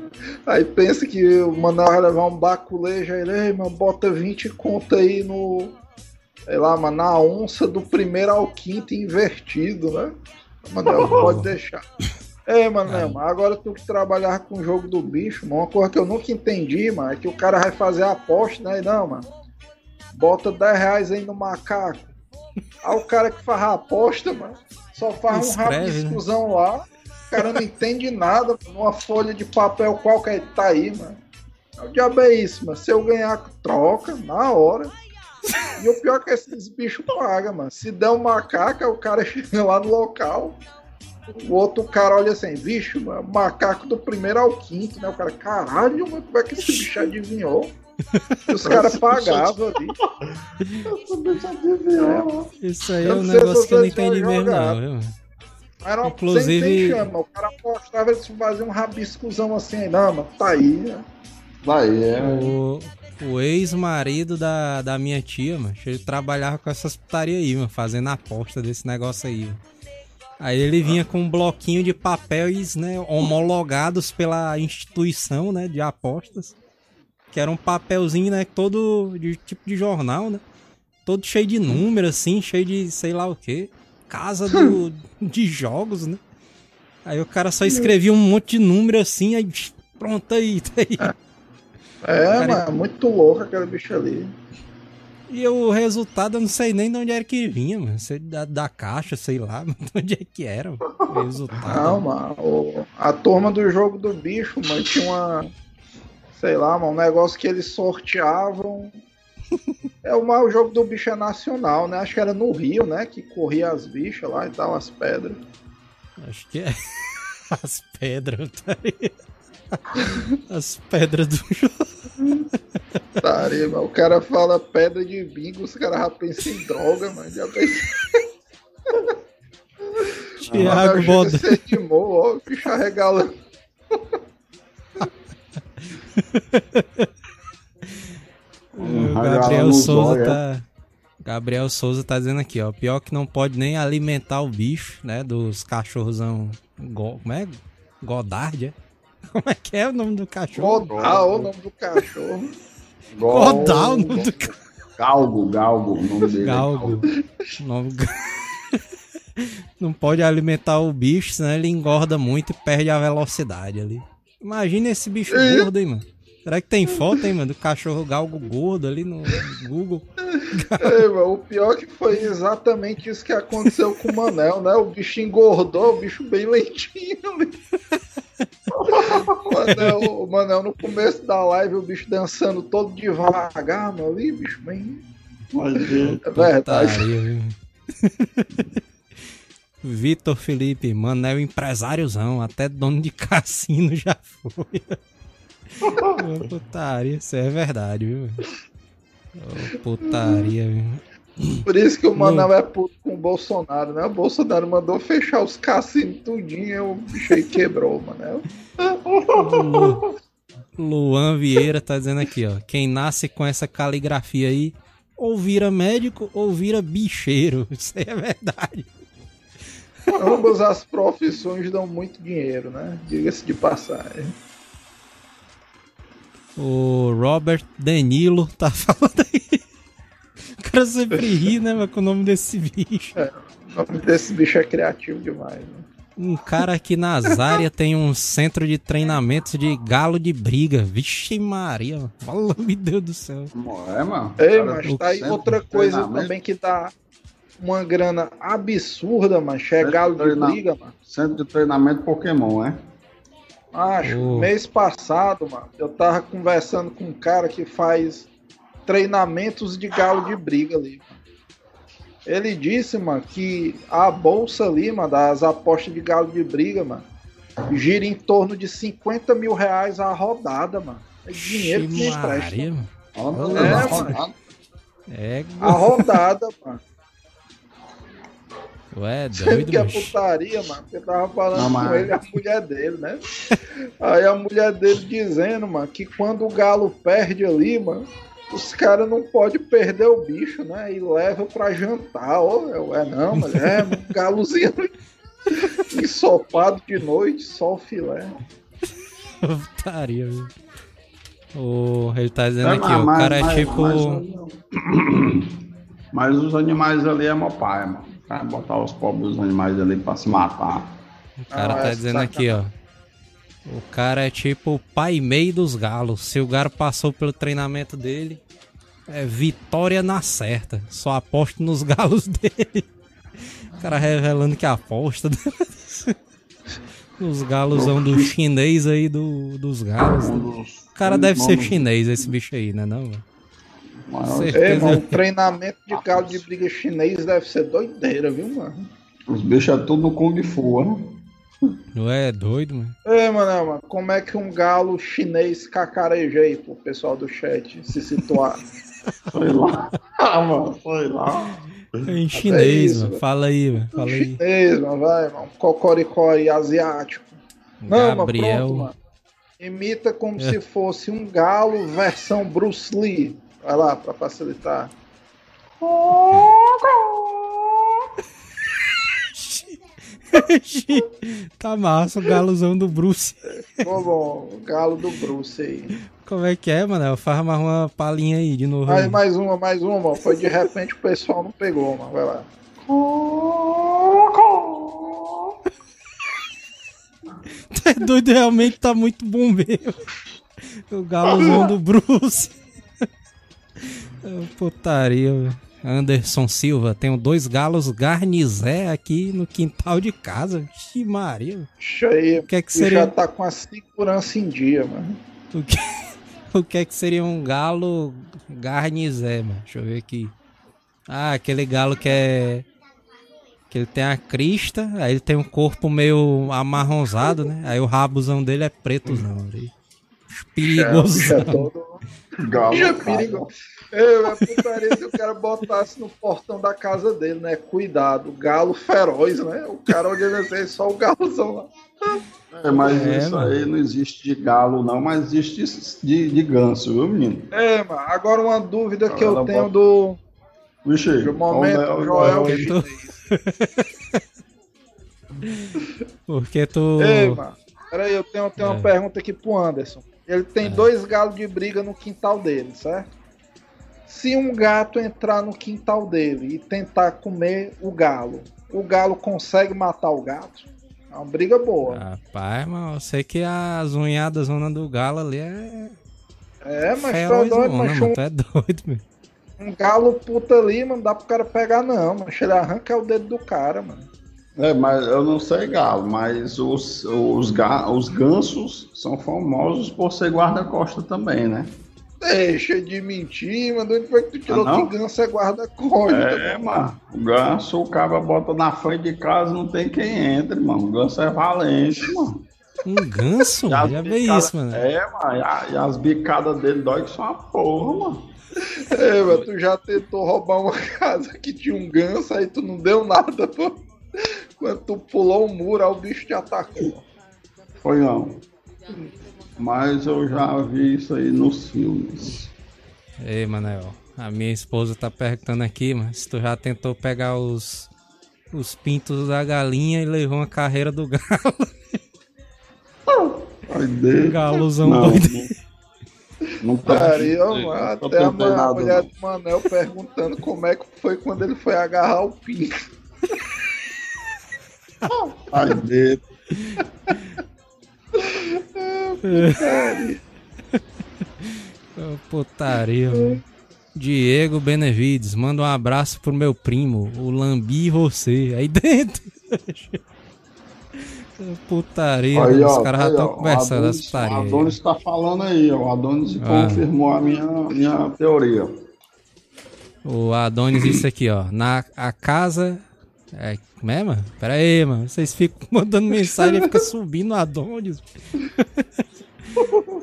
Aí pensa que o Manel vai levar um baculejo aí, ei, mano, bota 20 conta aí no. Sei lá, mano, na onça do primeiro ao quinto invertido, né? Manel, pode deixar. É, mano, agora tu que trabalhar com o jogo do bicho, mano, uma coisa que eu nunca entendi, mano, é que o cara vai fazer a aposta, né? E Não, mano. Bota 10 reais aí no macaco. Aí o cara que faz a aposta, mano, só faz um Escreve, né? lá. O cara não entende nada, numa folha de papel qualquer tá aí, mano. O diabo é isso, mano. Se eu ganhar, troca, na hora. E o pior é que esses bichos pagam, mano. Se der um macaco, o cara chega lá no local. O outro cara olha assim, bicho, mano, macaco do primeiro ao quinto, né? O cara, caralho, mano, como é que esse bicho adivinhou? Os caras pagavam ali. Isso aí é um negócio que eu não entendi mesmo, não, viu? Era uma Inclusive- sem, sem chama. O cara apostava, eles faziam um rabiscozão assim, não, mano, tá aí, né? Daí é. O, o ex-marido da, da minha tia, mano, ele trabalhava com essas putaria aí, mano, fazendo aposta desse negócio aí, mano. Aí ele vinha com um bloquinho de papéis, né, homologados pela instituição, né, de apostas. Que era um papelzinho, né, todo de tipo de jornal, né? Todo cheio de números, assim, cheio de sei lá o quê. Casa do, de jogos, né? Aí o cara só escrevia um monte de número assim, aí pronto aí, tá aí. É, Cara, mano, muito louco aquele bicho ali. E o resultado eu não sei nem de onde era que vinha, mano. Sei da, da caixa, sei lá, de onde é que era mano, o resultado. Não, mano, o- a turma do jogo do bicho, mano, tinha uma. Sei lá, mano, um negócio que eles sorteavam. É o, o jogo do bicho é nacional, né? Acho que era no Rio, né? Que corria as bichas lá e tal, as pedras. Acho que é. As pedras, aí. As pedras do jogo. Taria. O cara fala pedra de bingo, os caras já pensam em droga, mano. Já pensam. Thiago Boda. Você ó, o bicho arregalando. O Arregalando Gabriel Souza tá. Gabriel Souza tá dizendo aqui, ó. Pior que não pode nem alimentar o bicho, né? Dos cachorrozão. Go... Como é? Godard, é? Como é que é o nome do cachorro? Godal, o nome do cachorro. Godal, o nome do cachorro. Galgo, Galgo, o nome dele. é Galgo. Não pode alimentar o bicho, senão ele engorda muito e perde a velocidade ali. Imagina esse bicho gordo, hein, mano. Será que tem foto, hein, mano, do cachorro galgo gordo ali no Google? É, mano, o pior é que foi exatamente isso que aconteceu com o Manel, né? O bicho engordou, o bicho bem lentinho ali. O Manel, o Manel no começo da live, o bicho dançando todo devagar, mano, ali, bicho, bem. É verdade. Vitor Felipe, Manel empresáriozão, até dono de cassino já foi. Putaria, isso é verdade, viu? Putaria, viu? Por isso que o Manel é puto com o Bolsonaro, né? O Bolsonaro mandou fechar os cassinos tudinho, o bicho aí quebrou, Manel. Lu- Luan Vieira tá dizendo aqui, ó. Quem nasce com essa caligrafia aí, ou vira médico ou vira bicheiro. Isso aí é verdade. Ambas as profissões dão muito dinheiro, né? Diga-se de passagem. O Robert Danilo tá falando aí. O cara sempre ri, né, mas com o nome desse bicho. O nome desse bicho é criativo demais, né? Um cara aqui na Zária tem um centro de treinamentos de galo de briga. Vixe Maria, mano. fala meu Deus do céu. É, mano. Ei, Cara, mas tá aí outra coisa treinamento- também que dá uma grana absurda, mano. É Centro galo de de treina- briga, mano. Centro de treinamento Pokémon, é? Acho, Oh. mês passado, mano, eu tava conversando com um cara que faz treinamentos de galo de briga ali. Ele disse, mano, que a bolsa ali, mano, das apostas de galo de briga, mano, gira em torno de 50 mil reais a rodada, mano. É dinheiro que empresta. Mano. É, mano. É, A rodada, mano. Ué, Sendo doido, que é putaria, mano, porque eu tava falando Não, com mas- ele e a mulher dele, né? Aí a mulher dele dizendo, mano, que quando o galo perde ali, mano, os caras não podem perder o bicho, né? E leva pra jantar. Eu, é não, mas é um galozinho ensopado de noite, só o filé. Putaria, viu? O, ele tá dizendo É, aqui, mas- o cara mas- é tipo. mas- Mas os animais ali é meu pai, mano. Vai botar os pobres animais ali pra se matar. O cara Ah, tá essa dizendo aqui, ó. O cara é tipo o pai meio dos galos. Se o Garo passou pelo treinamento dele, é vitória na certa. Só aposto nos galos dele. O cara revelando que aposta nos galosão do chinês aí do, dos galos. Né? O cara deve ser chinês, esse bicho aí, né não, velho? Certeza. Ei, mano, o treinamento de galo de briga chinês deve ser doideira, viu, mano? Os bichos é tudo no Kung Fu, né? Não é doido, mano? Ei, mano, mano, como é que um galo chinês cacareja aí pro pessoal do chat se situar? Foi lá. Ah, mano, foi lá. É em chinês, isso, mano. Fala aí, mano. Fala aí. chinês, mano, vai, mano. Cocoricó aí, asiático. Não, Gabriel. mano, pronto, mano. Imita como É. se fosse um galo versão Bruce Lee. Vai lá, pra facilitar. tá massa o galozão do Bruce. Ficou bom, o galo do Bruce aí. Como é que é, mano? Faz mais uma palhinha aí de novo. Mais, mais uma, mais uma. Foi de repente o pessoal não pegou, mano. Vai lá. É doido, realmente tá muito bom mesmo. O galozão do Bruce. Putaria, velho. Anderson Silva, tenho dois galos garnizé aqui no quintal de casa. Vixe Maria. Isso aí, O que é que seria, já tá com a segurança em dia, mano. o que, o que é que seria um galo garnizé, mano? Deixa eu ver aqui. Ah, aquele galo que é que ele tem a crista, aí ele tem um corpo meio amarronzado, né? Aí o rabozão dele é pretozão. Aí. Perigoso. Já é todo. Galo, Já é perigoso. Eu, é putaria se o cara botasse no portão da casa dele, né? Cuidado, galo feroz, né? O cara olhando assim, só o galozão lá. É, mas É, isso mano. aí não existe de galo, não, mas existe de, de ganso, viu, menino? É, mano, agora uma dúvida que eu tenho bota- do, Vixe, do momento olha, Joel Chinês. Porque tu. Ei, mano, peraí, eu tenho, tenho É. uma pergunta aqui pro Anderson. Ele tem dois galos de briga no quintal dele, certo? Se um gato entrar no quintal dele e tentar comer o galo, o galo consegue matar o gato? É uma briga boa. Rapaz, mas eu sei que as unhadas zona do galo ali é. É, mas tá feroz, doido, zona, mas mano. um, Tu é doido, meu. um galo puta ali, mano, não dá pro cara pegar não, mas ele arranca o dedo do cara, mano. É, mas eu não sei galo, mas os, os, ga- os gansos são famosos por ser guarda-costa também, né? Deixa de mentir, mano. Onde foi que tu tirou Ah, não? que ganso é guarda-costa? É, mano. O ganso, o cara bota na frente de casa, não tem quem entre, mano. O ganso é valente, mano. Um ganso? Já vê bicada- isso, mano. É, mano. E, a- e as bicadas dele dói que são uma porra, mano. É, mas tu já tentou roubar uma casa que tinha um ganso, aí tu não deu nada, pô. Quando tu pulou o muro, aí o bicho te atacou. Foi não. Mas eu já vi isso aí nos filmes. Ei, Manel, a minha esposa tá perguntando aqui, mas se tu já tentou pegar os, os pintos da galinha e levou uma carreira do galo. Ai, Deus. Galozão Não, doido. não, não tá. Até a, nada, mulher não. do Manel perguntando como é que foi quando ele foi agarrar o pinto. Ai, Deus. Ô, Putaria, mano. Diego Benevides, manda um abraço pro meu primo, o Lambi e você. Aí dentro. Putaria, Aí, ó, os caras já estão conversando o essa Adonis, putaria. o. Adonis tá falando aí, ó. O Adonis Ah. confirmou a minha, minha teoria. O Adonis disse aqui, ó. Na a casa. É, como é, mano? Pera aí, mano. Vocês ficam mandando mensagem e fica subindo o Adonis.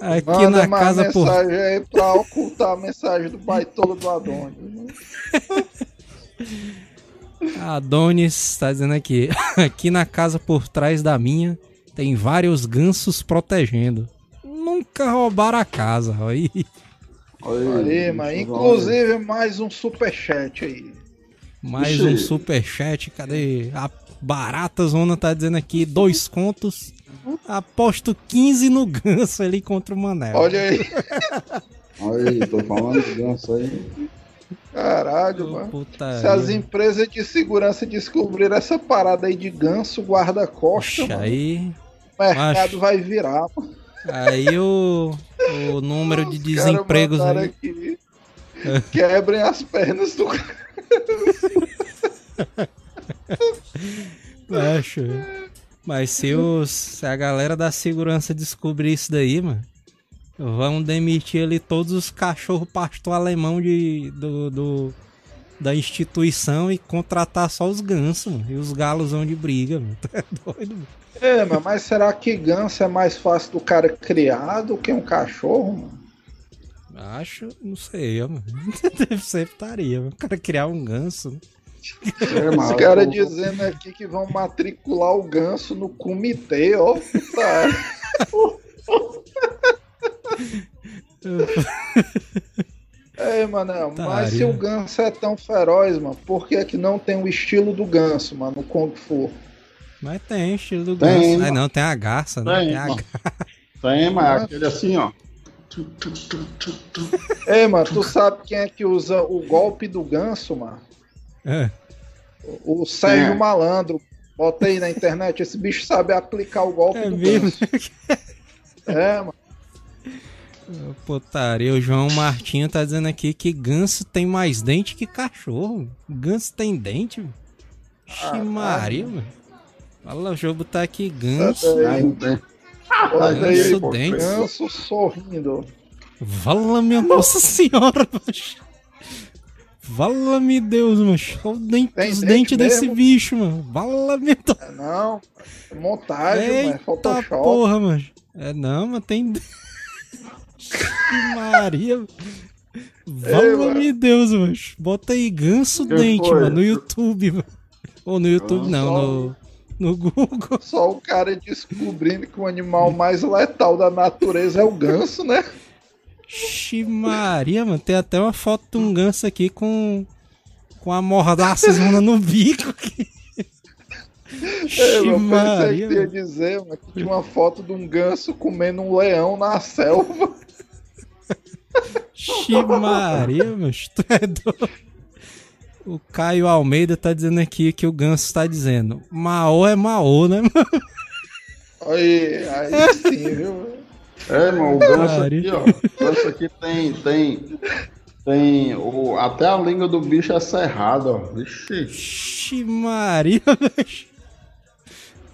Aqui Manda na casa por. mensagem aí pra ocultar a mensagem do baitola do Adonis. Adonis tá dizendo aqui. Aqui na casa por trás da minha tem vários gansos protegendo. Nunca roubaram a casa. Aí. Aí, mas inclusive mais um superchat aí. Mais Ixi. um superchat. Cadê? A Barata Zona tá dizendo aqui: dois contos. Aposto 15 no ganso ali contra o Manel. Olha aí. Aí, tô falando de ganso aí. Caralho, Ô, mano. putaria. Se as empresas de segurança descobrirem essa parada aí de ganso guarda-costa, aí, o mercado macho. vai virar. mano. aí o, o número de Os desempregos aí. aqui, Quebrem as pernas do cara. Acho. Mas se, os, se a galera da segurança descobrir isso daí, mano, vão demitir ali todos os cachorros pastor alemão de, do, do- da instituição e contratar só os gansos, mano, e os galosão de briga, mano. É doido, mano. É, mas será que ganso é mais fácil do cara criar do que um cachorro, mano? Acho, não sei, mano. Deve ser putaria, mano. O cara criar um ganso. né? É, mas Os caras eu- dizendo aqui que vão matricular o ganso no comitê, ó. Tá. É, mano, mas se o ganso é tão feroz, mano, por que, que não tem o estilo do ganso, mano, no Kung Fu? Mas tem estilo do Tem, ganso. mano. Não, tem a garça, né? Tem, Tem a garça. Tem, mas é aquele assim, ó. Ei, mano, tu sabe quem é que usa o golpe do ganso, mano? É. O Sérgio É. Malandro. Bota aí na internet, esse bicho sabe aplicar o golpe É do mesmo? ganso. É, mano. Putaria, o João Martinho tá dizendo aqui que ganso tem mais dente que cachorro. Ganso tem dente? mano? Ixi, Maria, mano. Fala, deixa eu botar aqui ganso. Aí. Olha aí, pô, ganso sorrindo. Vala minha Nossa Senhora, macho. Vala-me Deus, macho. Olha dente- os dente dentes desse mesmo? bicho, mano. Vala-me Deus. É, não, é montagem, mano, Eita Photoshop. porra, mano. É não, mas tem. Que Maria. Vala-me Deus, mano. Bota aí ganso Que dente, foi? mano, no YouTube, mano. Ou no YouTube, não, Só- no, no Google. Só o cara descobrindo que o animal mais letal da natureza é o ganso, né? Ixi, Maria, mano. Tem até uma foto de um ganso aqui com. Com a mordaça no bico aqui. É, eu pensei que ia dizer mano, que tinha uma foto de um ganso comendo um leão na selva. Ixi, Maria, mano. Tu é doido. O Caio Almeida tá dizendo aqui que o ganso tá dizendo: Maô é Maô, né, mano? Aí, aí sim, viu? É, mano, o ganso aqui, ó. O ganso aqui tem. Tem. Tem. O, até a língua do bicho é cerrada, ó. Vixe. Ixi, Maria.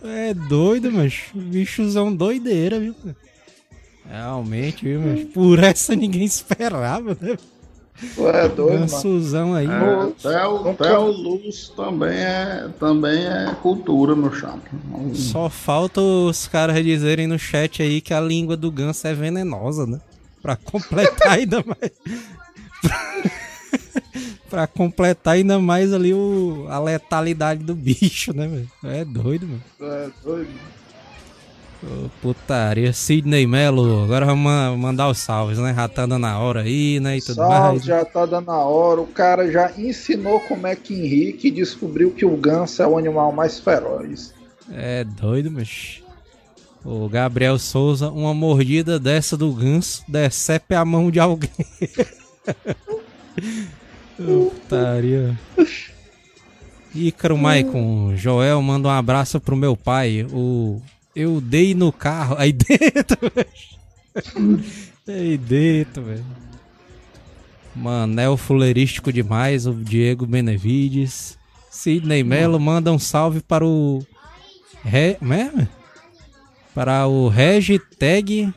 É doido, macho. Bichozão doideira, viu? Realmente, viu, macho? Por essa ninguém esperava, né? Tu é doido, mano. Gansuzão aí. É, até, o, Nunca- até o Luz também é, também é cultura no chat. Só falta os caras dizerem no chat aí que a língua do ganso é venenosa, né? Pra completar ainda mais. pra completar ainda mais ali o, a letalidade do bicho, né, velho? É doido, mano. É doido. Putaria. Sidney Melo, agora vamos ma- mandar os salves, né? Já tá dando a hora aí, né? E tudo Salve, mais. já tá dando a hora. O cara já ensinou como é que Henrique descobriu que o ganso é o animal mais feroz. É doido, mas. O Gabriel Souza, uma mordida dessa do ganso decepe a mão de alguém. Putaria. Ícaro Maicon, Joel manda um abraço pro meu pai. O eu dei no carro aí dentro. velho. aí dentro, velho. Manel fuleirístico demais, o Diego Benevides. Sidney Melo manda um salve para o Re... é? Para o hashtag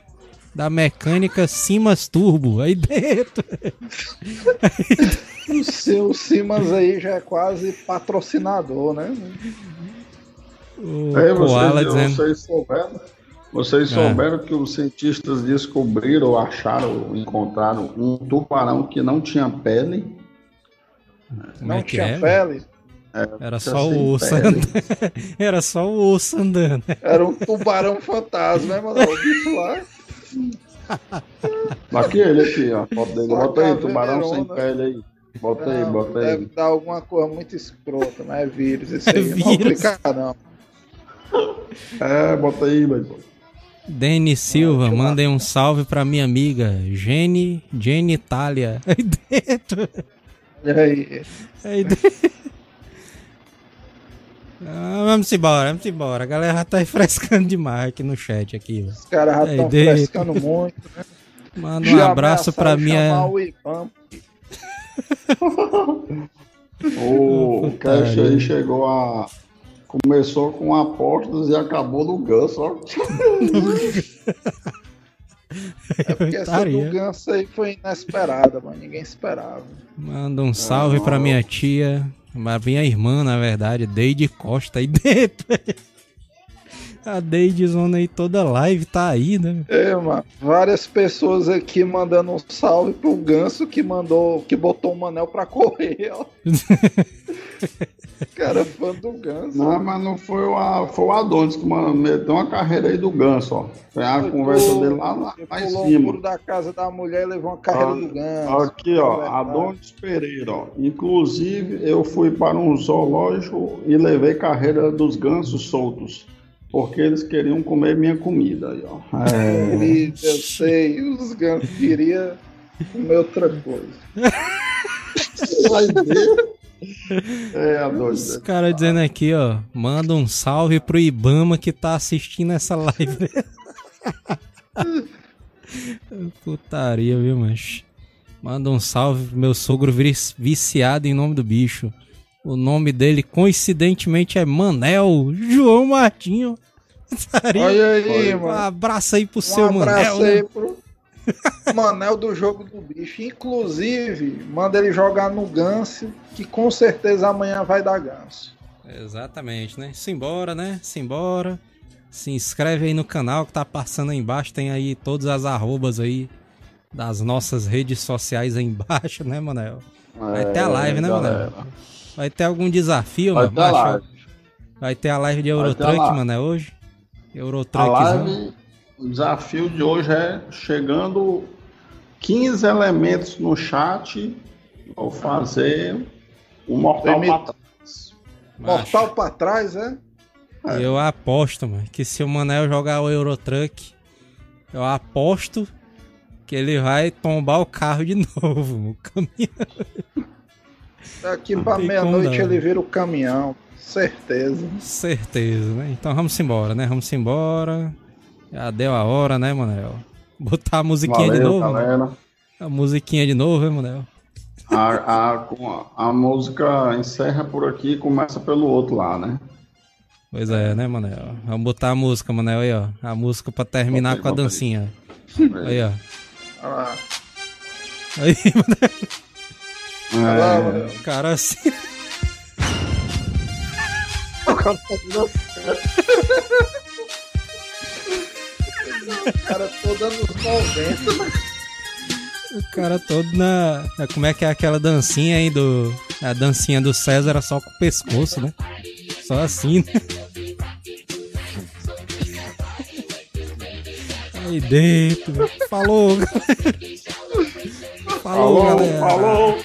da mecânica Simas Turbo. Aí dentro. O seu Simas aí já é quase patrocinador, né? O É, Koala vocês, dizendo. vocês souberam, vocês É. souberam que os cientistas descobriram, acharam, encontraram um tubarão que não tinha pele. Como Não é que tinha é? pele. Era Fica só o osso andando. Era só o osso andando. Era um tubarão fantasma, né, mano? O bicho lá. Aqui ele aqui, ó. Foto dele. Bota aí, tubarão sem pele aí. Bota aí, Não, bota deve aí. dar alguma coisa muito escrota, mas é vírus. Isso aí. É Não vírus. clicar, não. É, bota aí, mas. Denis Silva, mandem um salve pra minha amiga Jenny Genitália. Aí dentro. Aí? Aí dentro. Ah, vamos embora, vamos embora. A galera já tá refrescando demais aqui no chat aqui. Os caras já estão dentro. frescando muito. Né? Manda um Já abraço pra minha. o. O. Cash aí chegou a. Começou com apostas e acabou no ganso, ó. É porque essa do ganso aí foi inesperada, mano. Ninguém esperava. Manda um salve pra minha tia, minha irmã, na verdade, Deide Costa aí dentro. A Deide Zona aí toda live tá aí, né? É, mano. Várias pessoas aqui mandando um salve pro ganso que mandou, que botou o Manel pra correr, ó. Cara, fã do ganso. Não, mas não foi o, a- foi o Adonis que mano, meteu uma carreira aí do ganso, ó. Foi a Foi conversa dele lá, lá, em cima. muro da casa da mulher e levou uma carreira Ah, do ganso. Aqui, ó. Adonis Pereira, ó. Inclusive, eu fui para um zoológico e levei carreira dos gansos soltos. Porque eles queriam comer minha comida aí, ó. É, eu sei, os gansos queriam comer outra coisa. vai ver. É, Adonis. Os caras dizendo aqui, ó, manda um salve pro Ibama que tá assistindo essa live. Putaria, viu, mas Manda um salve pro meu sogro vi- viciado em nome do bicho. O nome dele, coincidentemente, é Manel João Martinho. Olha aí, Um mano. abraço aí pro Um seu abraço Manel. aí né? pro Manel do jogo do bicho. Inclusive, manda ele jogar no ganso, que com certeza amanhã vai dar ganso. Exatamente, né? Simbora, né? Simbora. Se inscreve aí no canal que tá passando aí embaixo. Tem aí todas as arrobas aí das nossas redes sociais aí embaixo, né, Manel? Vai ter a live, né, galera? Manel? Vai ter algum desafio, Vai mano? ter a live. Vai ter a live de a Eurotruck, live. Manel, hoje? A Eurotruckzão. live, o desafio de hoje é chegando 15 elementos no chat. Vou fazer um mortal pra trás. Mortal pra trás, é? Eu aposto, mano, que se o Manel jogar o Eurotruck, eu aposto que ele vai tombar o carro de novo. O caminhão. Daqui pra meia-noite ele vira o caminhão. Certeza. Certeza, né? Então vamos embora, né? Vamos embora. Já deu a hora, né, Manel? Botar a musiquinha de Valeu, novo. né? galera. A musiquinha de novo, hein, Manel? A, a, com a, música encerra por aqui e começa pelo outro lá, né? Pois é, né, Manel? Vamos botar a música, Manel, aí, ó. A música pra terminar Bota aí, com a bota aí. dancinha. Aí, ó. Olha lá. Aí, Manel. É, O cara assim. O cara tá dando O cara todo anos 90. O cara todo na, na- Como é que é aquela dancinha aí do. A dancinha do César era só com o pescoço, né? Só assim, né? Aí dentro. Falou, galera. Falou, falou, galera. falou.